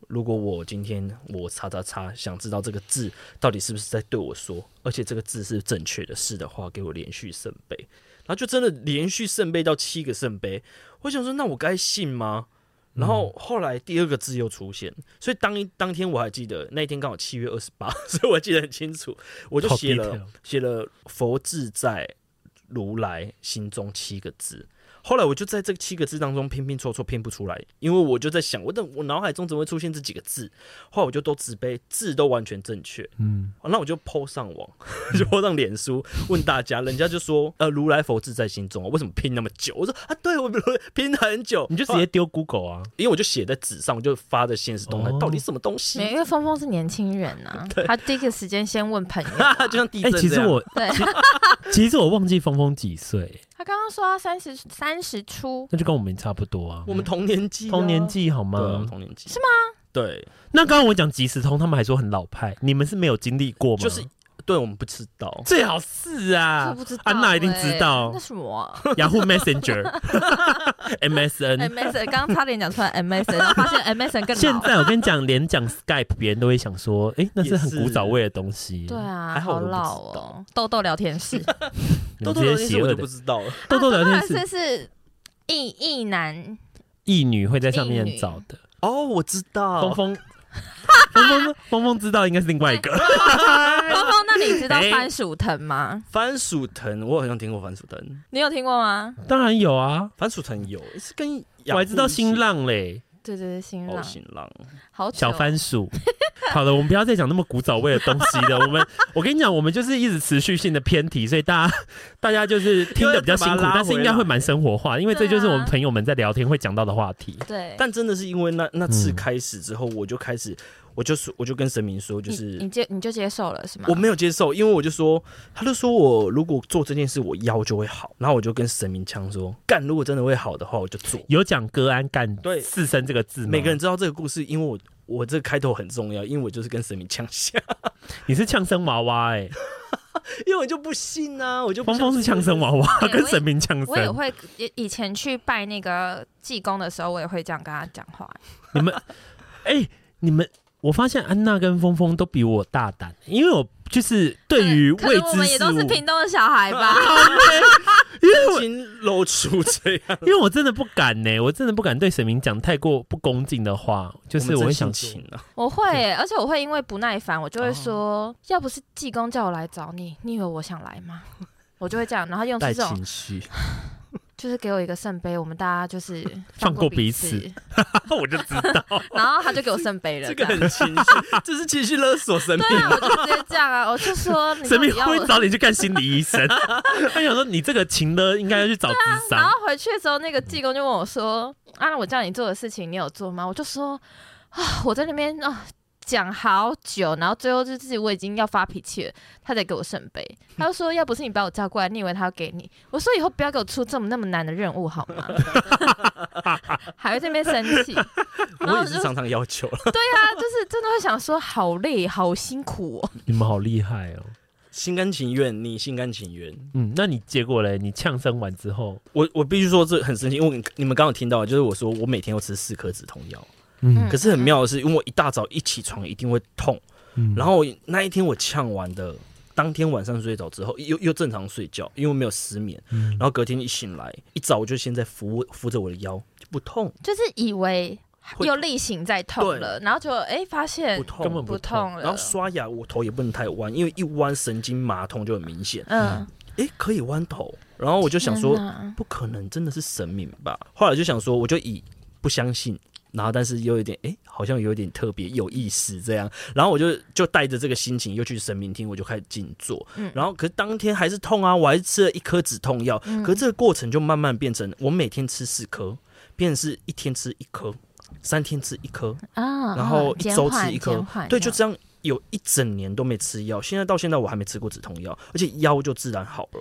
如果我今天我叉叉叉想知道这个字到底是不是在对我说，而且这个字是正确的，是的话，给我连续圣杯，然后就真的连续圣杯到七个圣杯。我想说，那我该信吗？然后后来第二个字又出现，所以当一当天我还记得那一天刚好七月二十八，所以我记得很清楚，我就写了写了佛自在如来心中七个字。后来我就在这七个字当中拼拼凑凑拼不出来，因为我就在想，我的我脑海中怎么会出现这几个字？后来我就都自卑字都完全正确，嗯，那我就 po 上网，就 po 上脸书问大家，人家就说，呃，如来佛字在心中，为什么拼那么久？我说啊，对我拼很久，你就直接丢 Google 啊，因为我就写在纸上，我就发在现实动态，到底什么东西？因为峰峰是年轻人啊，他第一个时间先问朋友，就像地震。其实我对，其实我忘记峰峰几岁。他刚刚说他三十三十出，那就跟我们差不多啊。我们同年纪，同年纪好吗？同年纪是吗？对。那刚刚我讲即时通，他们还说很老派，你们是没有经历过吗？就是，对我们不知道，最好是啊，安娜一定知道。那什么？Yahoo Messenger，MSN，MSN，刚刚差点讲出来 MSN，然后发现 MSN 更老。现在我跟你讲，连讲 Skype，别人都会想说，哎，那是很古早味的东西。对啊，还好老哦。豆豆聊天室。豆豆聊天室我就不知道了。豆豆聊天室是异异男异女会在上面找的。哦，我知道。峰峰，峰峰，峰峰知道应该是另外一个。峰峰，那你知道番薯藤吗？番薯藤，我好像听过番薯藤。你有听过吗？当然有啊，番薯藤有，是跟我还知道新浪嘞。对对对，新浪，新浪，好小番薯。好了，我们不要再讲那么古早味的东西了。我们，我跟你讲，我们就是一直持续性的偏题，所以大家 大家就是听的比较辛苦，但是应该会蛮生活化，因为这就是我们朋友们在聊天会讲到的话题。对，但真的是因为那那次开始之后，我就开始。我就说，我就跟神明说，就是你，你接你就接受了是吗？我没有接受，因为我就说，他就说我如果做这件事，我腰就会好。然后我就跟神明呛说，干，如果真的会好的话，我就做。有讲隔安干对四声这个字吗？每个人知道这个故事，因为我我这个开头很重要，因为我就是跟神明呛下。你是呛声娃娃哎、欸，因为我就不信啊，我就峰峰是呛声娃娃，欸、跟神明呛声。我也会以以前去拜那个济公的时候，我也会这样跟他讲话。你们，哎、欸，你们。我发现安娜跟峰峰都比我大胆，因为我就是对于未知事物，我们也都是屏东的小孩吧，因为我已经露出这样，因为 我真的不敢呢，我真的不敢对神明讲太过不恭敬的话，就是我会想请啊，我会，而且我会因为不耐烦，我就会说，要不是济公叫我来找你，你以为我想来吗？我就会这样，然后用这种情绪。就是给我一个圣杯，我们大家就是 放过彼此，彼此 我就知道。然后他就给我圣杯了，这个很情绪，这是情绪勒索神明。对啊，我就直接这样啊，我就说神明会找你去看心理医生。他想说你这个情勒应该要去找咨商。然后回去的时候，那个济公就问我说：“啊，我叫你做的事情，你有做吗？”我就说：“啊，我在那边啊。”讲好久，然后最后就自己我已经要发脾气了，他才给我圣杯。他就说：“要不是你把我叫过来，你以为他要给你？”我说：“以后不要给我出这么那么难的任务好吗？”还会在那边生气，我也是常常要求了。对啊，就是真的会想说，好累，好辛苦哦。你们好厉害哦，心甘情愿，你心甘情愿。嗯，那你结果嘞？你呛声完之后，我我必须说这很生气，因为你们刚刚有听到，就是我说我每天要吃四颗止痛药。嗯，可是很妙的是，因为我一大早一起床一定会痛，嗯，然后那一天我呛完的当天晚上睡着之后又又正常睡觉，因为没有失眠，嗯，然后隔天一醒来一早我就现在扶扶着我的腰就不痛，就是以为又例行在痛了，然后就哎、欸、发现不痛，根本不痛。了，然后刷牙我头也不能太弯，因为一弯神经麻痛就很明显，嗯，哎、欸、可以弯头，然后我就想说不可能真的是神明吧，后来就想说我就以不相信。然后，但是又有点，哎、欸，好像有点特别有意思这样。然后我就就带着这个心情又去神明厅，我就开始静坐。嗯，然后可是当天还是痛啊，我还是吃了一颗止痛药。嗯，可是这个过程就慢慢变成，我每天吃四颗，变成是一天吃一颗，三天吃一颗啊，然后一周吃一颗。对，就这样有一整年都没吃药。现在到现在我还没吃过止痛药，而且腰就自然好了。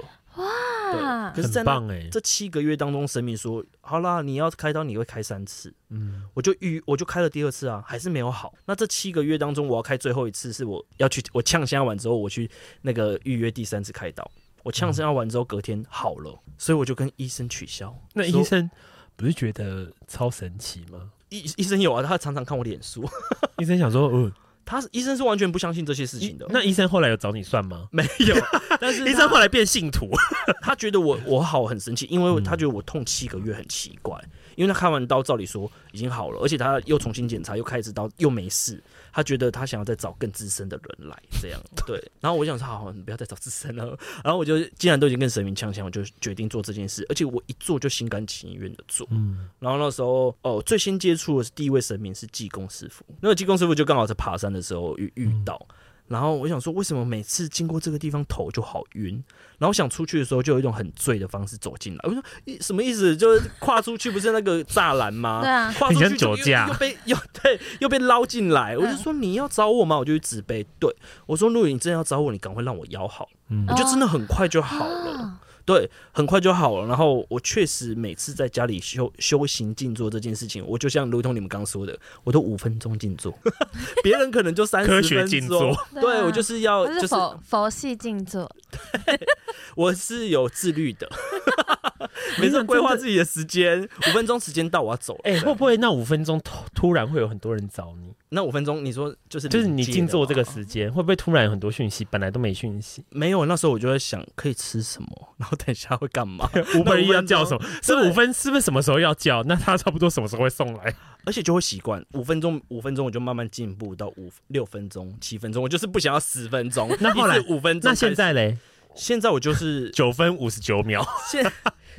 哇，可是，在那这七个月当中，神明说好啦，你要开刀，你会开三次。嗯，我就预，我就开了第二次啊，还是没有好。那这七个月当中，我要开最后一次，是我要去，我呛声完之后，我去那个预约第三次开刀。我呛声完之后，隔天好了，所以我就跟医生取消。那医生不是觉得超神奇吗？医医生有啊，他常常看我脸书。医生想说，嗯。他医生是完全不相信这些事情的。那医生后来有找你算吗？没有，但是医生后来变信徒。他觉得我我好很生气，因为他觉得我痛七个月很奇怪。因为他开完刀，照理说已经好了，而且他又重新检查，又开一次刀，又没事。他觉得他想要再找更资深的人来，这样对。然后我想说，好，好，你不要再找资深了。然后我就既然都已经跟神明呛呛，我就决定做这件事。而且我一做就心甘情愿的做。嗯。然后那时候哦，最先接触的是第一位神明是济公师傅。那个济公师傅就刚好在爬山的时候遇遇到。嗯然后我想说，为什么每次经过这个地方头就好晕？然后想出去的时候，就有一种很醉的方式走进来。我说，什么意思？就是跨出去不是那个栅栏吗？对啊，跨出去就又，又被又对又被捞进来。我就说，你要找我吗？我就去指背。对，我说，如果你真的要找我，你赶快让我腰好，嗯，我就真的很快就好了。哦对，很快就好了。然后我确实每次在家里修修行静坐这件事情，我就像如同你们刚说的，我都五分钟静坐，别人可能就三十分钟。科学静坐，对，我就是要就是佛佛系静坐，我是有自律的。每次规划自己的时间，五分钟时间到，我要走了。哎，会不会那五分钟突突然会有很多人找你？那五分钟，你说就是就是你静坐这个时间，会不会突然有很多讯息？本来都没讯息，没有。那时候我就在想，可以吃什么？然后等一下会干嘛？Uber Eats 要叫什么？是五分？是不是什么时候要叫？那他差不多什么时候会送来？而且就会习惯五分钟，五分钟我就慢慢进步到五六分钟、七分钟。我就是不想要十分钟。那后来五分钟，那现在嘞？现在我就是 九分五十九秒。现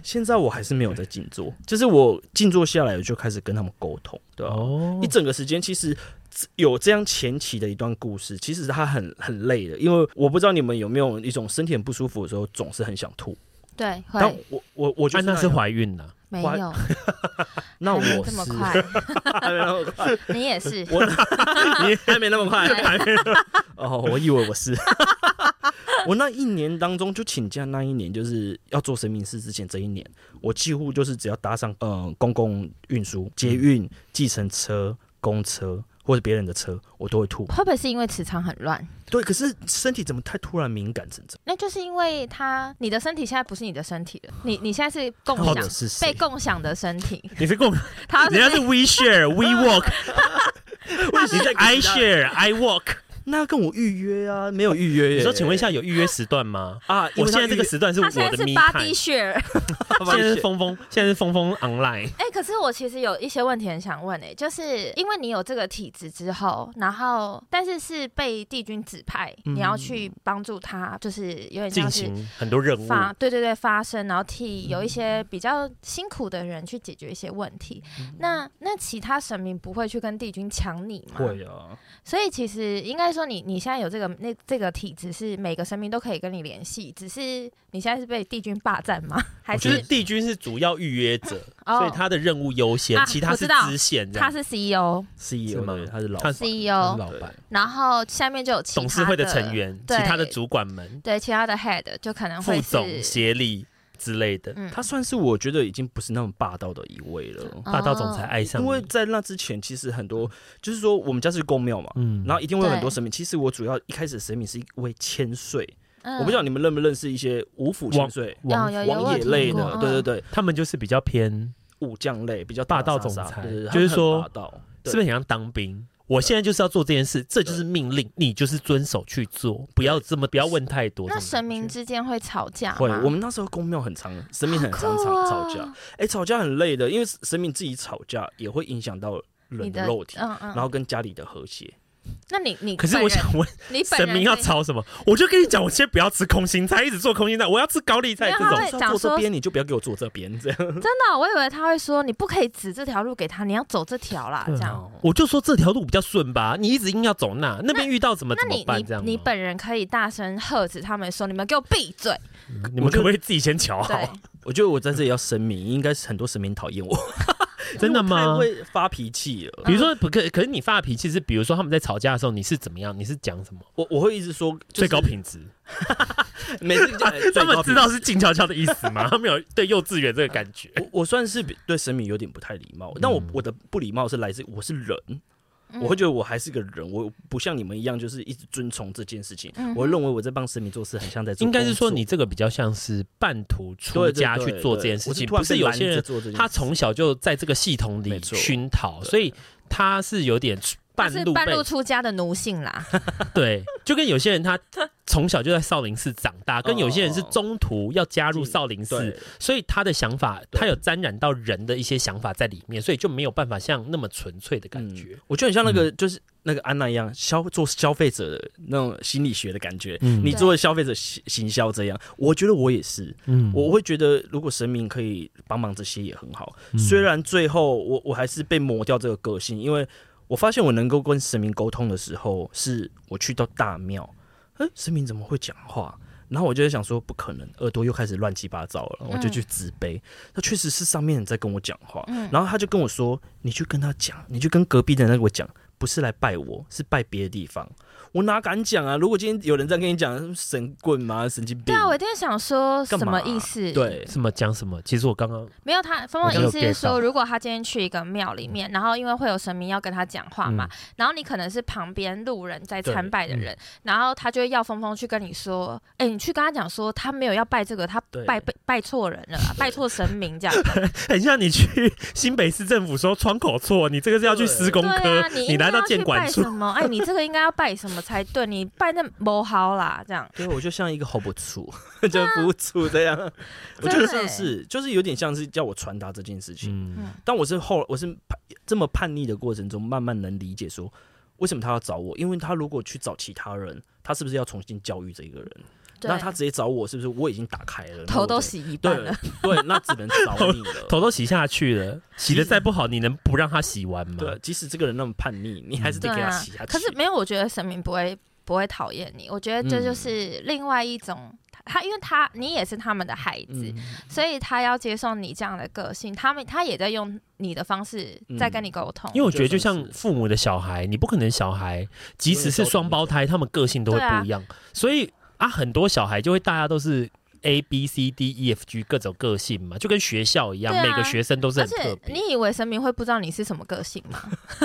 现在我还是没有在静坐，就是我静坐下来，我就开始跟他们沟通，对吧？哦，一整个时间其实有这样前期的一段故事，其实他很很累的，因为我不知道你们有没有一种身体很不舒服的时候，总是很想吐。对，但我我我觉得那是怀孕了，没有。那我这么快，还没那么快，你也是，我 你还没那么快，还没。哦，我以为我是。我那一年当中，就请假那一年，就是要做神明事之前这一年，我几乎就是只要搭上呃公共运输、捷运、计程车、公车或者别人的车，我都会吐。会不会是因为磁场很乱？对，可是身体怎么太突然敏感成这样？那就是因为他，你的身体现在不是你的身体了，你你现在是共享，被共享的身体。你是共，他人家是 We Share We Walk，你在 I Share I Walk。那要跟我预约啊，没有预约耶。你说，请问一下，有预约时段吗？啊，我现在这个时段是我的 me time。现在是峰峰，现在是峰峰 online。哎，可是我其实有一些问题很想问哎，就是因为你有这个体质之后，然后但是是被帝君指派，你要去帮助他，就是有点进行很多任务发，对对对，发生，然后替有一些比较辛苦的人去解决一些问题。那那其他神明不会去跟帝君抢你吗？会啊。所以其实应该。说你你现在有这个那这个体质是每个生命都可以跟你联系，只是你现在是被帝君霸占吗？还是帝君是主要预约者，所以他的任务优先，其他是支线。他是 CEO，CEO 吗？他是老 CEO 老板。然后下面就有董事会的成员，其他的主管们，对其他的 head 就可能会副总协理之类的。他算是我觉得已经不是那么霸道的一位了，霸道总裁爱上。因为在那之前，其实很多就是说我们家是公庙嘛，嗯，然后一定会有很多神明。其实我主要一开始神明是一位千岁。我不知道你们认不认识一些五府千岁、王爷类的，对对对，他们就是比较偏武将类，比较霸道总裁，就是说，是不是很像当兵？我现在就是要做这件事，这就是命令，你就是遵守去做，不要这么不要问太多。那神明之间会吵架吗？会，我们那时候宫庙很长，神明很常常吵架。哎，吵架很累的，因为神明自己吵架也会影响到人的肉体，然后跟家里的和谐。那你你可是我想问，你神明要吵什么？我就跟你讲，我先不要吃空心菜，一直做空心菜，我要吃高丽菜这种。做这边你就不要给我做这边，这样。真的，我以为他会说你不可以指这条路给他，你要走这条啦，这样。我就说这条路比较顺吧，你一直硬要走那，那边遇到怎么怎么办？这样。你本人可以大声喝止他们说，你们给我闭嘴！你们可不可以自己先瞧好？我觉得我在这里要声明，应该是很多神明讨厌我。真的吗？会发脾气了。比如说，不可可是你发脾气是，比如说他们在吵架的时候，你是怎么样？你是讲什么？我我会一直说最高品质。每次 他们知道是静悄悄的意思吗？他们有对幼稚园这个感觉。我我算是对神明有点不太礼貌，但我我的不礼貌是来自我是人，我会觉得我还是个人，我不像你们一样，就是一直遵从这件事情。我认为我在帮神明做事，很像在做。应该是说你这个比较像是半途出家去做这件事情，不是有些人他从小就在这个系统里熏陶，所以他是有点。半路，半路出家的奴性啦，对，就跟有些人他 从小就在少林寺长大，跟有些人是中途要加入少林寺，所以他的想法他有沾染到人的一些想法在里面，所以就没有办法像那么纯粹的感觉。我觉得很像那个就是那个安娜一样，消做消费者的那种心理学的感觉。你作为消费者行行销这样，我觉得我也是，嗯，我会觉得如果神明可以帮忙这些也很好。虽然最后我我还是被磨掉这个个性，因为。我发现我能够跟神明沟通的时候，是我去到大庙，哎、欸，神明怎么会讲话？然后我就在想说，不可能，耳朵又开始乱七八糟了，我就去自卑。那确实是上面人在跟我讲话，然后他就跟我说：“你去跟他讲，你去跟隔壁的那个讲，不是来拜我，是拜别的地方。”我哪敢讲啊！如果今天有人在跟你讲神棍吗？神经病！对啊，我一定想说什么意思？对，什么讲什么？其实我刚刚没有他，峰峰意思是说，如果他今天去一个庙里面，然后因为会有神明要跟他讲话嘛，然后你可能是旁边路人在参拜的人，然后他就会要峰峰去跟你说：“哎，你去跟他讲说，他没有要拜这个，他拜拜拜错人了，拜错神明这样。”很像你去新北市政府说窗口错，你这个是要去施工科，你来到建管处什么？哎，你这个应该要拜什么？才对，你拜那不好啦，这样。对，我就像一个 hold 不住，就不住这样。我觉得像是，就是有点像是叫我传达这件事情。嗯，但我是后，我是这么叛逆的过程中，慢慢能理解说，为什么他要找我？因为他如果去找其他人，他是不是要重新教育这一个人？那他直接找我，是不是我已经打开了，头都洗一半了？对，那只能找你了，头都洗下去了，洗的再不好，你能不让他洗完吗？对，即使这个人那么叛逆，你还是得给他洗下去。可是没有，我觉得神明不会不会讨厌你，我觉得这就是另外一种他，因为他你也是他们的孩子，所以他要接受你这样的个性，他们他也在用你的方式在跟你沟通。因为我觉得就像父母的小孩，你不可能小孩即使是双胞胎，他们个性都会不一样，所以。啊，很多小孩就会大家都是 A B C D E F G 各种个性嘛，就跟学校一样，啊、每个学生都是很特别。你以为神明会不知道你是什么个性吗？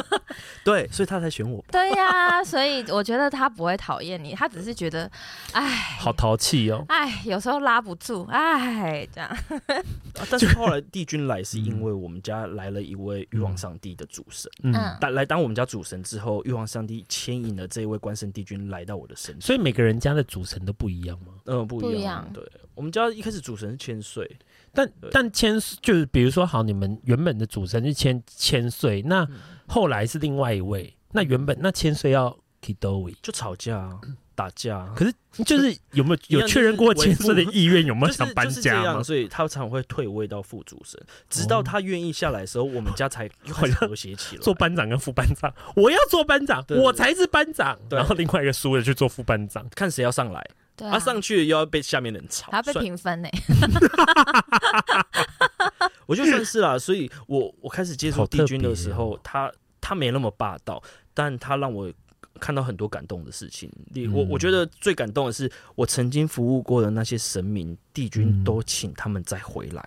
对，所以他才选我。对呀、啊，所以我觉得他不会讨厌你，他只是觉得，哎，好淘气哦，哎，有时候拉不住，哎，这样。啊、但是后来帝君来是因为我们家来了一位玉皇上帝的主神，嗯，当来当我们家主神之后，玉皇上帝牵引了这一位关圣帝君来到我的身上。所以每个人家的主神都不一样吗？嗯，不一样。对，我们家一开始主神是千岁，但但千就是比如说好，你们原本的主神是千千岁，那后来是另外一位，那原本那千岁要 Kidowi 就吵架。打架，可是就是有没有 有确认过千岁的意愿？有没有想搬家吗？所以他常会退位到副主神，直到他愿意下来的时候，我们家才好像和谐起来。做班长跟副班长，我要做班长，我才是班长。然后另外一个输了去做副班长，看谁要上来。他上去又要被下面的人吵，他被评分呢。我就算是啦，所以我我开始接触帝君的时候，他他没那么霸道，但他让我。看到很多感动的事情，我我觉得最感动的是，我曾经服务过的那些神明帝君，都请他们再回来。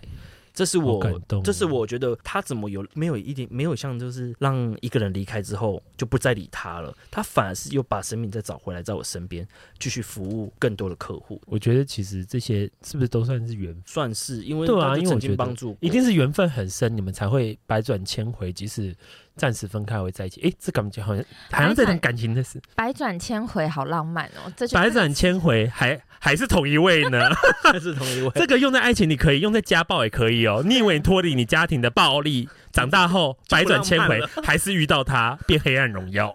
这是我，这是我觉得他怎么有没有一点没有像就是让一个人离开之后就不再理他了，他反而是又把生命再找回来，在我身边继续服务更多的客户。我觉得其实这些是不是都算是缘分？算是，因为对啊，因为曾经帮助，一定是缘分很深，你们才会百转千回，即使。暂时分开会在一起，哎、欸，这感觉好像好像这段感情的事，百转千回，好浪漫哦！这百转千回还还是同一位呢？还是同一位？这个用在爱情里可以，用在家暴也可以哦。你以为你脱离你家庭的暴力，长大后 百转千回还是遇到他，变黑暗荣耀，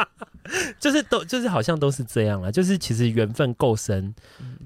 就是都就是好像都是这样了。就是其实缘分够深，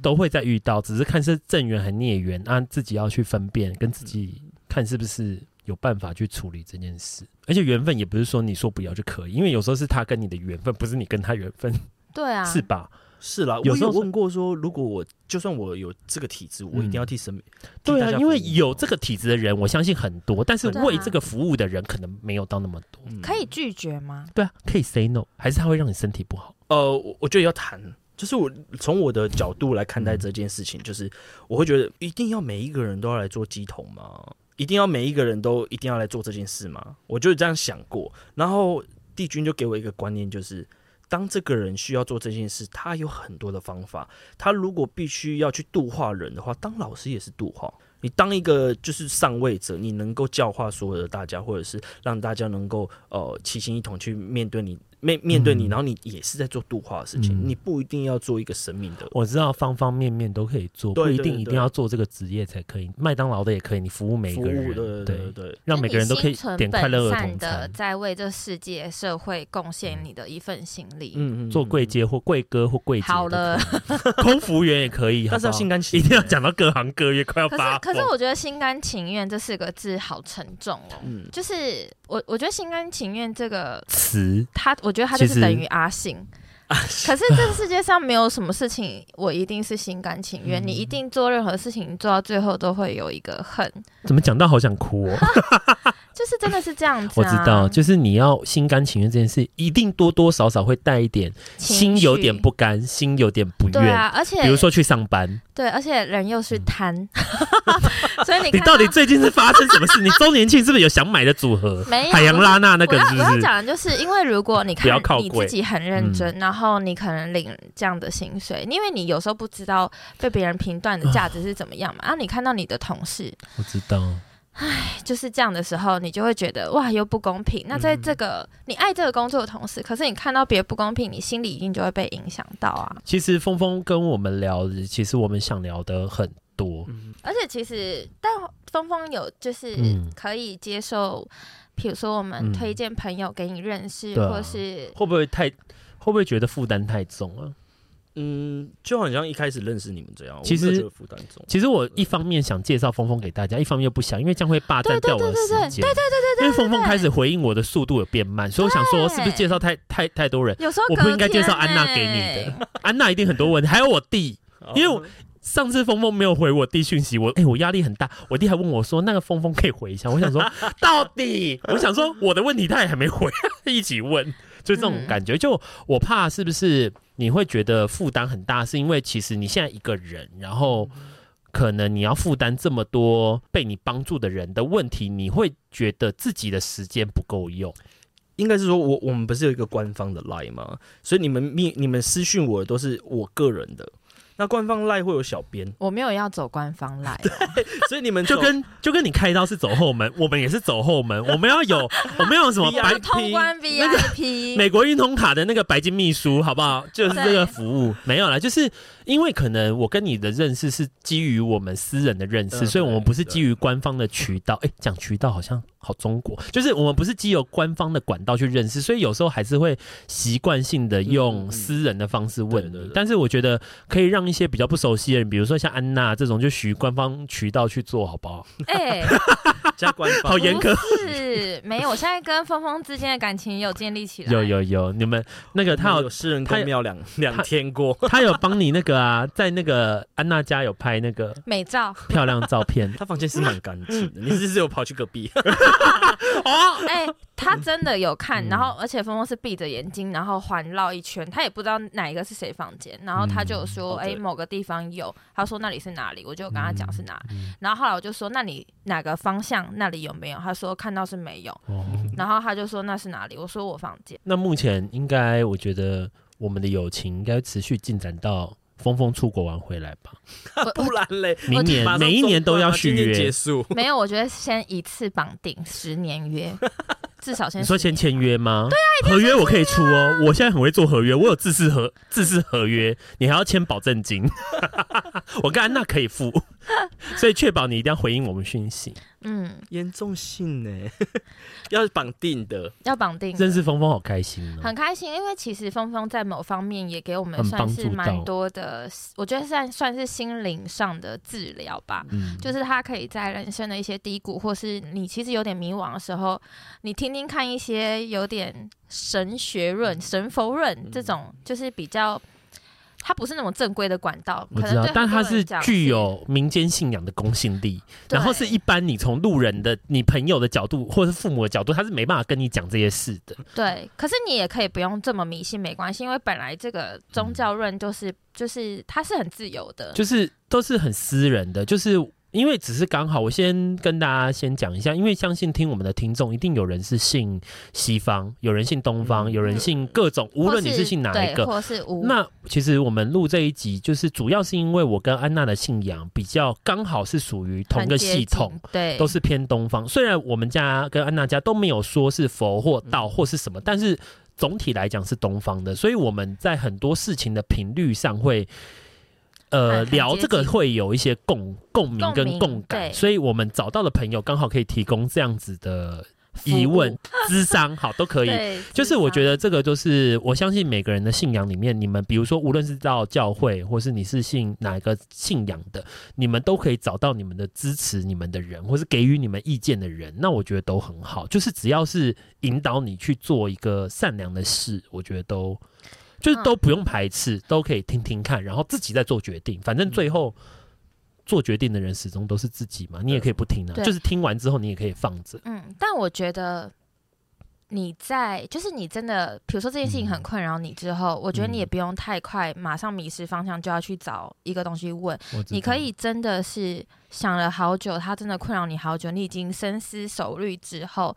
都会再遇到，只是看是正缘还是孽缘，啊，自己要去分辨，跟自己看是不是。有办法去处理这件事，而且缘分也不是说你说不要就可以，因为有时候是他跟你的缘分，不是你跟他缘分。对啊，是吧？是啦，有时候问过说，如果我就算我有这个体质，我一定要替神明。对啊，因为有这个体质的人，我相信很多，但是为这个服务的人可能没有到那么多。可以拒绝吗？对啊，可以 say no，还是他会让你身体不好？呃，我觉得要谈，就是我从我的角度来看待这件事情，就是我会觉得一定要每一个人都要来做鸡桶吗？一定要每一个人都一定要来做这件事吗？我就这样想过。然后帝君就给我一个观念，就是当这个人需要做这件事，他有很多的方法。他如果必须要去度化人的话，当老师也是度化。你当一个就是上位者，你能够教化所有的大家，或者是让大家能够呃齐心一同去面对你。面面对你，然后你也是在做度化的事情，嗯、你不一定要做一个神明的。我知道方方面面都可以做，不一定一定要做这个职业才可以。麦当劳的也可以，你服务每一个人，对对对，让每个人都可以点快乐儿童餐，在为这世界社会贡献你的一份心力。嗯嗯，做柜姐或柜哥或柜姐，好了，空服员也可以，但是要心甘情，一定要讲到各行各业，快要发。可是我觉得心甘情愿这四个字好沉重哦。嗯，就是我我觉得心甘情愿这个词，它我觉得他就是等于。阿信，可是这个世界上没有什么事情我一定是心甘情愿。你一定做任何事情，做到最后都会有一个恨。怎么讲到好想哭哦？就是真的是这样子，我知道，就是你要心甘情愿这件事，一定多多少少会带一点心有点不甘，心有点不愿。而且比如说去上班，对，而且人又是贪，所以你你到底最近是发生什么事？你周年庆是不是有想买的组合？没有，海洋拉娜那个是不是？我要讲的就是，因为如果你看你自己很认真，然后你可能领这样的薪水，因为你有时候不知道被别人评断的价值是怎么样嘛。然后你看到你的同事，我知道。唉，就是这样的时候，你就会觉得哇，又不公平。那在这个、嗯、你爱这个工作的同时，可是你看到别的不公平，你心里一定就会被影响到啊。其实峰峰跟我们聊，其实我们想聊的很多，嗯、而且其实但峰峰有就是可以接受，比、嗯、如说我们推荐朋友给你认识，嗯、或是、啊、会不会太会不会觉得负担太重啊？嗯，就好像一开始认识你们这样，其实负担重。其实我一方面想介绍峰峰给大家，一方面又不想，因为这样会霸占掉我的时间。对对对对对，因为峰峰开始回应我的速度有变慢，所以我想说，是不是介绍太太太多人？有时候我不应该介绍安娜给你的，安娜一定很多问题，还有我弟，因为我上次峰峰没有回我弟讯息，我哎、欸，我压力很大，我弟还问我说，那个峰峰可以回一下，我想说，到底，我想说我的问题他也还没回，一起问，就这种感觉，就我怕是不是？你会觉得负担很大，是因为其实你现在一个人，然后可能你要负担这么多被你帮助的人的问题，你会觉得自己的时间不够用。应该是说我我们不是有一个官方的 line 吗？所以你们密你们私讯我的都是我个人的。那官方赖会有小编，我没有要走官方赖，所以你们就跟就跟你开刀是走后门，我们也是走后门，我们要有 我们要有什么白通关 VIP，美国运通卡的那个白金秘书，好不好？就是这个服务。没有啦，就是因为可能我跟你的认识是基于我们私人的认识，所以我们不是基于官方的渠道。哎，讲渠道好像好中国，就是我们不是基于官方的管道去认识，所以有时候还是会习惯性的用私人的方式问你。但是我觉得可以让。一些比较不熟悉的人，比如说像安娜这种，就许官方渠道去做好不好？哎、欸，加官方好严格是没有。我现在跟峰峰之间的感情有建立起来，有有有。你们那个他有私人开庙两两天过，他有帮你那个啊，在那个安娜家有拍那个美照漂亮照片，他房间是蛮干净的。你是不是有跑去隔壁？哦，哎。他真的有看，然后而且峰峰是闭着眼睛，然后环绕一圈，他也不知道哪一个是谁房间，然后他就说：“哎、嗯欸，某个地方有。”他说：“那里是哪里？”我就跟他讲是哪然后后来我就说：“那你哪个方向那里有没有？”他说：“看到是没有。哦”然后他就说：“那是哪里？”我说：“我房间。”那目前应该，我觉得我们的友情应该持续进展到峰峰出国玩回来吧？不然嘞，明年每一年都要续约结束。没有，我觉得先一次绑定十年约。至少先你说先签约吗？对啊，合约我可以出哦。我现在很会做合约，我有自制合自制合约，你还要签保证金。我跟安娜可以付，所以确保你一定要回应我们讯息。嗯，严重性呢，要绑定的，要绑定。认识峰峰好开心，很开心，因为其实峰峰在某方面也给我们算是蛮多的，我觉得算算是心灵上的治疗吧。嗯，就是他可以在人生的一些低谷，或是你其实有点迷惘的时候，你听听看一些有点神学论、神佛论这种，就是比较。它不是那种正规的管道，我知道，但它是具有民间信仰的公信力，然后是一般你从路人的、你朋友的角度，或者是父母的角度，他是没办法跟你讲这些事的。对，可是你也可以不用这么迷信，没关系，因为本来这个宗教论就是、嗯、就是它是很自由的，就是都是很私人的，就是因为只是刚好，我先跟大家先讲一下，因为相信听我们的听众一定有人是信西方，有人信东方，嗯、有人信各种，无论你是信哪一个，或是无。那其实我们录这一集，就是主要是因为我跟安娜的信仰比较刚好是属于同一个系统，对，都是偏东方。虽然我们家跟安娜家都没有说是佛或道或是什么，嗯、但是总体来讲是东方的，所以我们在很多事情的频率上会。呃，聊这个会有一些共共鸣跟共感，所以我们找到的朋友刚好可以提供这样子的疑问、智商，好都可以。就是我觉得这个就是我相信每个人的信仰里面，你们比如说无论是到教会，或是你是信哪一个信仰的，你们都可以找到你们的支持你们的人，或是给予你们意见的人，那我觉得都很好。就是只要是引导你去做一个善良的事，我觉得都。就是都不用排斥，嗯、都可以听听看，然后自己再做决定。反正最后做决定的人始终都是自己嘛，你也可以不听啊。就是听完之后，你也可以放着。嗯，但我觉得你在，就是你真的，比如说这件事情很困扰你之后，嗯、我觉得你也不用太快，马上迷失方向就要去找一个东西问。你可以真的是想了好久，他真的困扰你好久，你已经深思熟虑之后，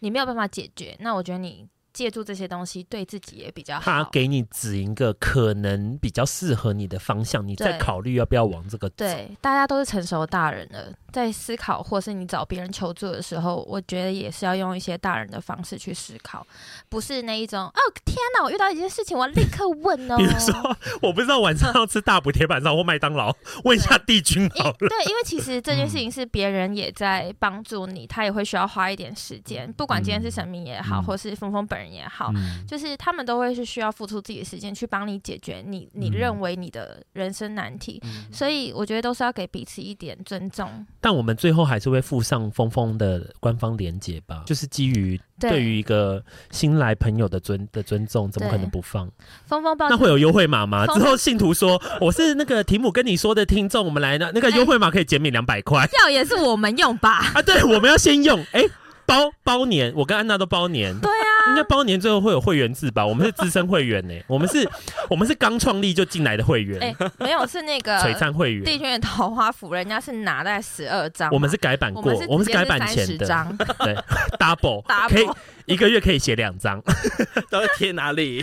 你没有办法解决。那我觉得你。借助这些东西对自己也比较好。他给你指一个可能比较适合你的方向，你再考虑要不要往这个走。对，大家都是成熟大人了，在思考或是你找别人求助的时候，我觉得也是要用一些大人的方式去思考，不是那一种哦天哪，我遇到一件事情，我要立刻问哦。比如说，我不知道晚上要吃大补铁板烧或麦当劳，问一下帝君好了。对，因为其实这件事情是别人也在帮助你，他也会需要花一点时间，不管今天是神明也好，或是峰峰本人。也好，嗯、就是他们都会是需要付出自己的时间去帮你解决你你认为你的人生难题，嗯、所以我觉得都是要给彼此一点尊重。但我们最后还是会附上峰峰的官方连接吧，就是基于对于一个新来朋友的尊的尊重，怎么可能不放？峰峰报，那会有优惠码吗？之后信徒说我是那个提姆跟你说的听众，我们来呢，那个优惠码可以减免两百块，要也是我们用吧？啊，对，我们要先用，哎、欸。包包年，我跟安娜都包年。对啊，应该包年最后会有会员制吧？我们是资深会员呢、欸，我们是，我们是刚创立就进来的会员。哎、欸，没有，是那个 璀璨会员。帝君的桃花符，人家是拿在十二张，我们是改版过，我们是，我们是改版前的。对，double，, double 可以一个月可以写两张，都要贴哪里？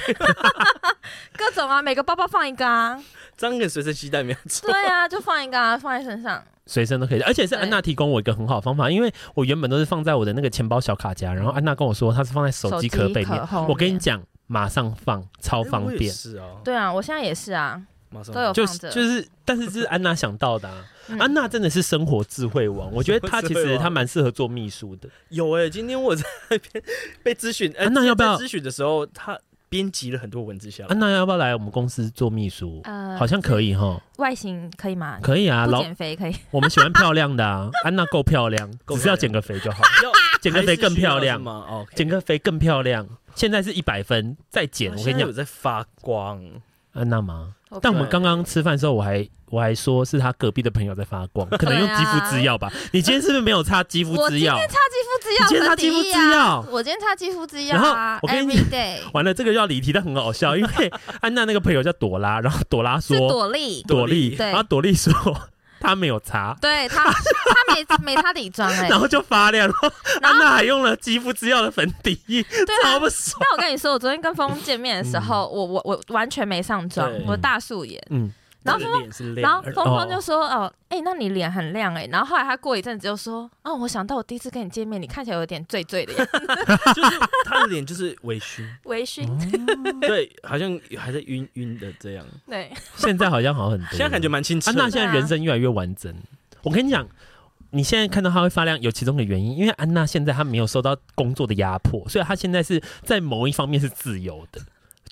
各种啊，每个包包放一个啊，这样跟随身携带没有错。对啊，就放一个啊，放在身上。随身都可以，而且是安娜提供我一个很好的方法，因为我原本都是放在我的那个钱包小卡夹，然后安娜跟我说她是放在手机壳背面。面我跟你讲，马上放，超方便。欸、是啊，对啊，我现在也是啊，马上都有放着。就是就是，但是这是安娜想到的、啊。嗯、安娜真的是生活智慧王，我觉得她其实她蛮适合做秘书的。有哎、欸，今天我在那 边被咨询，安娜要不要咨询的时候，她。编辑了很多文字下来。安娜要不要来我们公司做秘书？呃，好像可以哈。外形可以吗？可以啊，老减肥可以。我们喜欢漂亮的啊，安娜 够漂亮，只是要减个肥就好。减个肥更漂亮吗？哦，减个肥更漂亮。现在是一百分，再减，我跟你讲，有在发光。安娜吗？但我们刚刚吃饭的时候，我还我还说是他隔壁的朋友在发光，可能用肌肤之药吧。你今天是不是没有擦肌肤之药？我今天擦肌肤之药。今天擦肌肤之药。我今天擦肌肤之药。然后我跟你讲，完了这个要离题，但很好笑，因为安娜那个朋友叫朵拉，然后朵拉说朵莉，朵莉，然后朵莉说。他没有擦，对他，他没没擦底妆哎，然后就发亮了。安娜还用了肌肤之钥的粉底液，超不爽。但我跟你说，我昨天跟峰见面的时候，我我我完全没上妆，我大素颜。嗯，然后说，然后峰峰就说：“哦，哎，那你脸很亮哎。”然后后来他过一阵子就说：“哦，我想到我第一次跟你见面，你看起来有点醉醉的样子。”就是他的脸就是微醺，微醺，对，好像还在晕晕的这样。对，现在好像好很多，现在感觉蛮清澈。安娜现在人生越来越完整。我跟你讲，你现在看到她会发亮，有其中的原因，因为安娜现在她没有受到工作的压迫，所以她现在是在某一方面是自由的，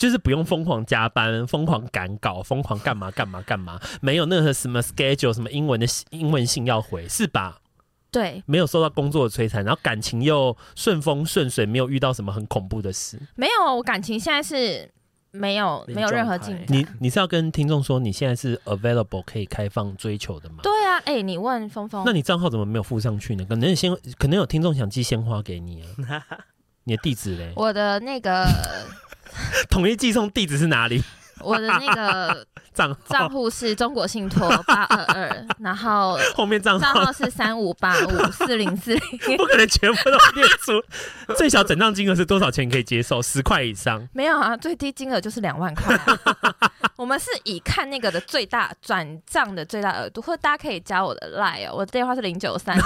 就是不用疯狂加班、疯狂赶稿、疯狂干嘛干嘛干嘛，没有那个什么 schedule、什么英文的英文信要回，是吧？对，没有受到工作的摧残，然后感情又顺风顺水，没有遇到什么很恐怖的事。没有，我感情现在是。没有，没有任何进展。你你是要跟听众说你现在是 available 可以开放追求的吗？对啊，哎、欸，你问峰峰，那你账号怎么没有附上去呢？可能先，可能有听众想寄鲜花给你啊。你的地址嘞？我的那个 统一寄送地址是哪里？我的那个 账账户是中国信托八二二，然后后面账账号是三五八五四零四零，不可能全部都列出。最小整账金额是多少钱可以接受？十块以上？没有啊，最低金额就是两万块、啊。我们是以看那个的最大转账的最大额度，或者大家可以加我的 Line 哦，我的电话是零九三，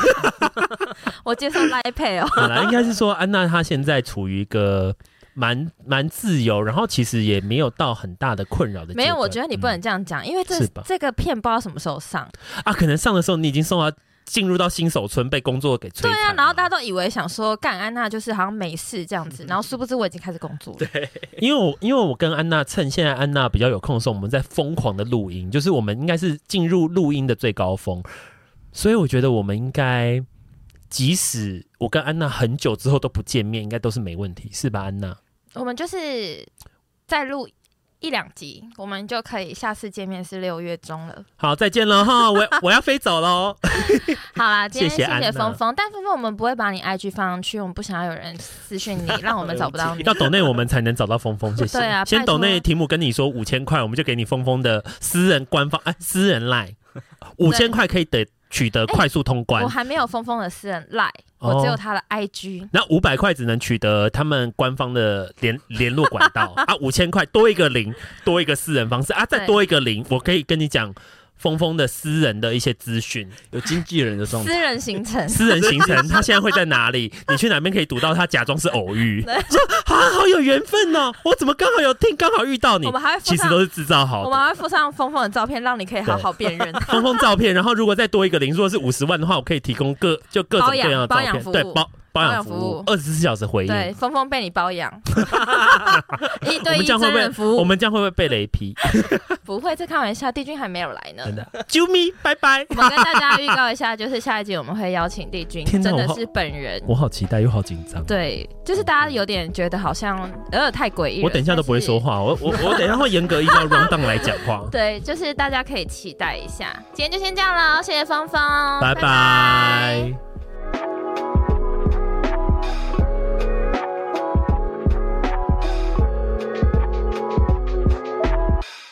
我接受 Line Pay 哦。本来应该是说安娜她现在处于一个。蛮蛮自由，然后其实也没有到很大的困扰的。没有，我觉得你不能这样讲，嗯、因为这这个片不知道什么时候上啊，可能上的时候你已经送到进入到新手村，被工作给摧。对啊，然后大家都以为想说干安娜就是好像没事这样子，然后殊不知我已经开始工作了。对，因为我因为我跟安娜趁现在安娜比较有空的时候，我们在疯狂的录音，就是我们应该是进入录音的最高峰，所以我觉得我们应该即使我跟安娜很久之后都不见面，应该都是没问题，是吧，安娜？我们就是再录一两集，我们就可以下次见面是六月中了。好，再见了哈，我 我要飞走喽。好啦，今天谢谢峰峰，但峰峰我们不会把你 IG 放上去，我们不想要有人私讯你，让我们找不到你。要抖内我们才能找到峰峰，谢谢。对啊，先抖内题目跟你说五千块，我们就给你峰峰的私人官方哎，私人 Line 五千块可以得取得快速通关。我还没有峰峰的私人 Line。我只有他的 IG，那五百块只能取得他们官方的联联络管道啊，五千块多一个零，多一个私人方式啊，再多一个零，我可以跟你讲。峰峰的私人的一些资讯，有经纪人的状态，私人行程，私人行程，他现在会在哪里？你去哪边可以读到他？假装是偶遇，说啊，好有缘分哦！我怎么刚好有听，刚好遇到你？我们还会其实都是制造好的，我们还会附上峰峰的照片，让你可以好好辨认峰峰照片。然后如果再多一个零，如果是五十万的话，我可以提供各就各种各样的照片，对包。保养服务，二十四小时回应。对，峰峰被你包养，一对一真人服务。我们将会不会被雷劈？不会，这开玩笑。帝君还没有来呢。真的，啾咪，拜拜。我们跟大家预告一下，就是下一集我们会邀请帝君，真的是本人。我好期待又好紧张。对，就是大家有点觉得好像有点太诡异。我等一下都不会说话，我我我等一下会严格依照 round down 来讲话。对，就是大家可以期待一下。今天就先这样了，谢谢峰峰，拜拜。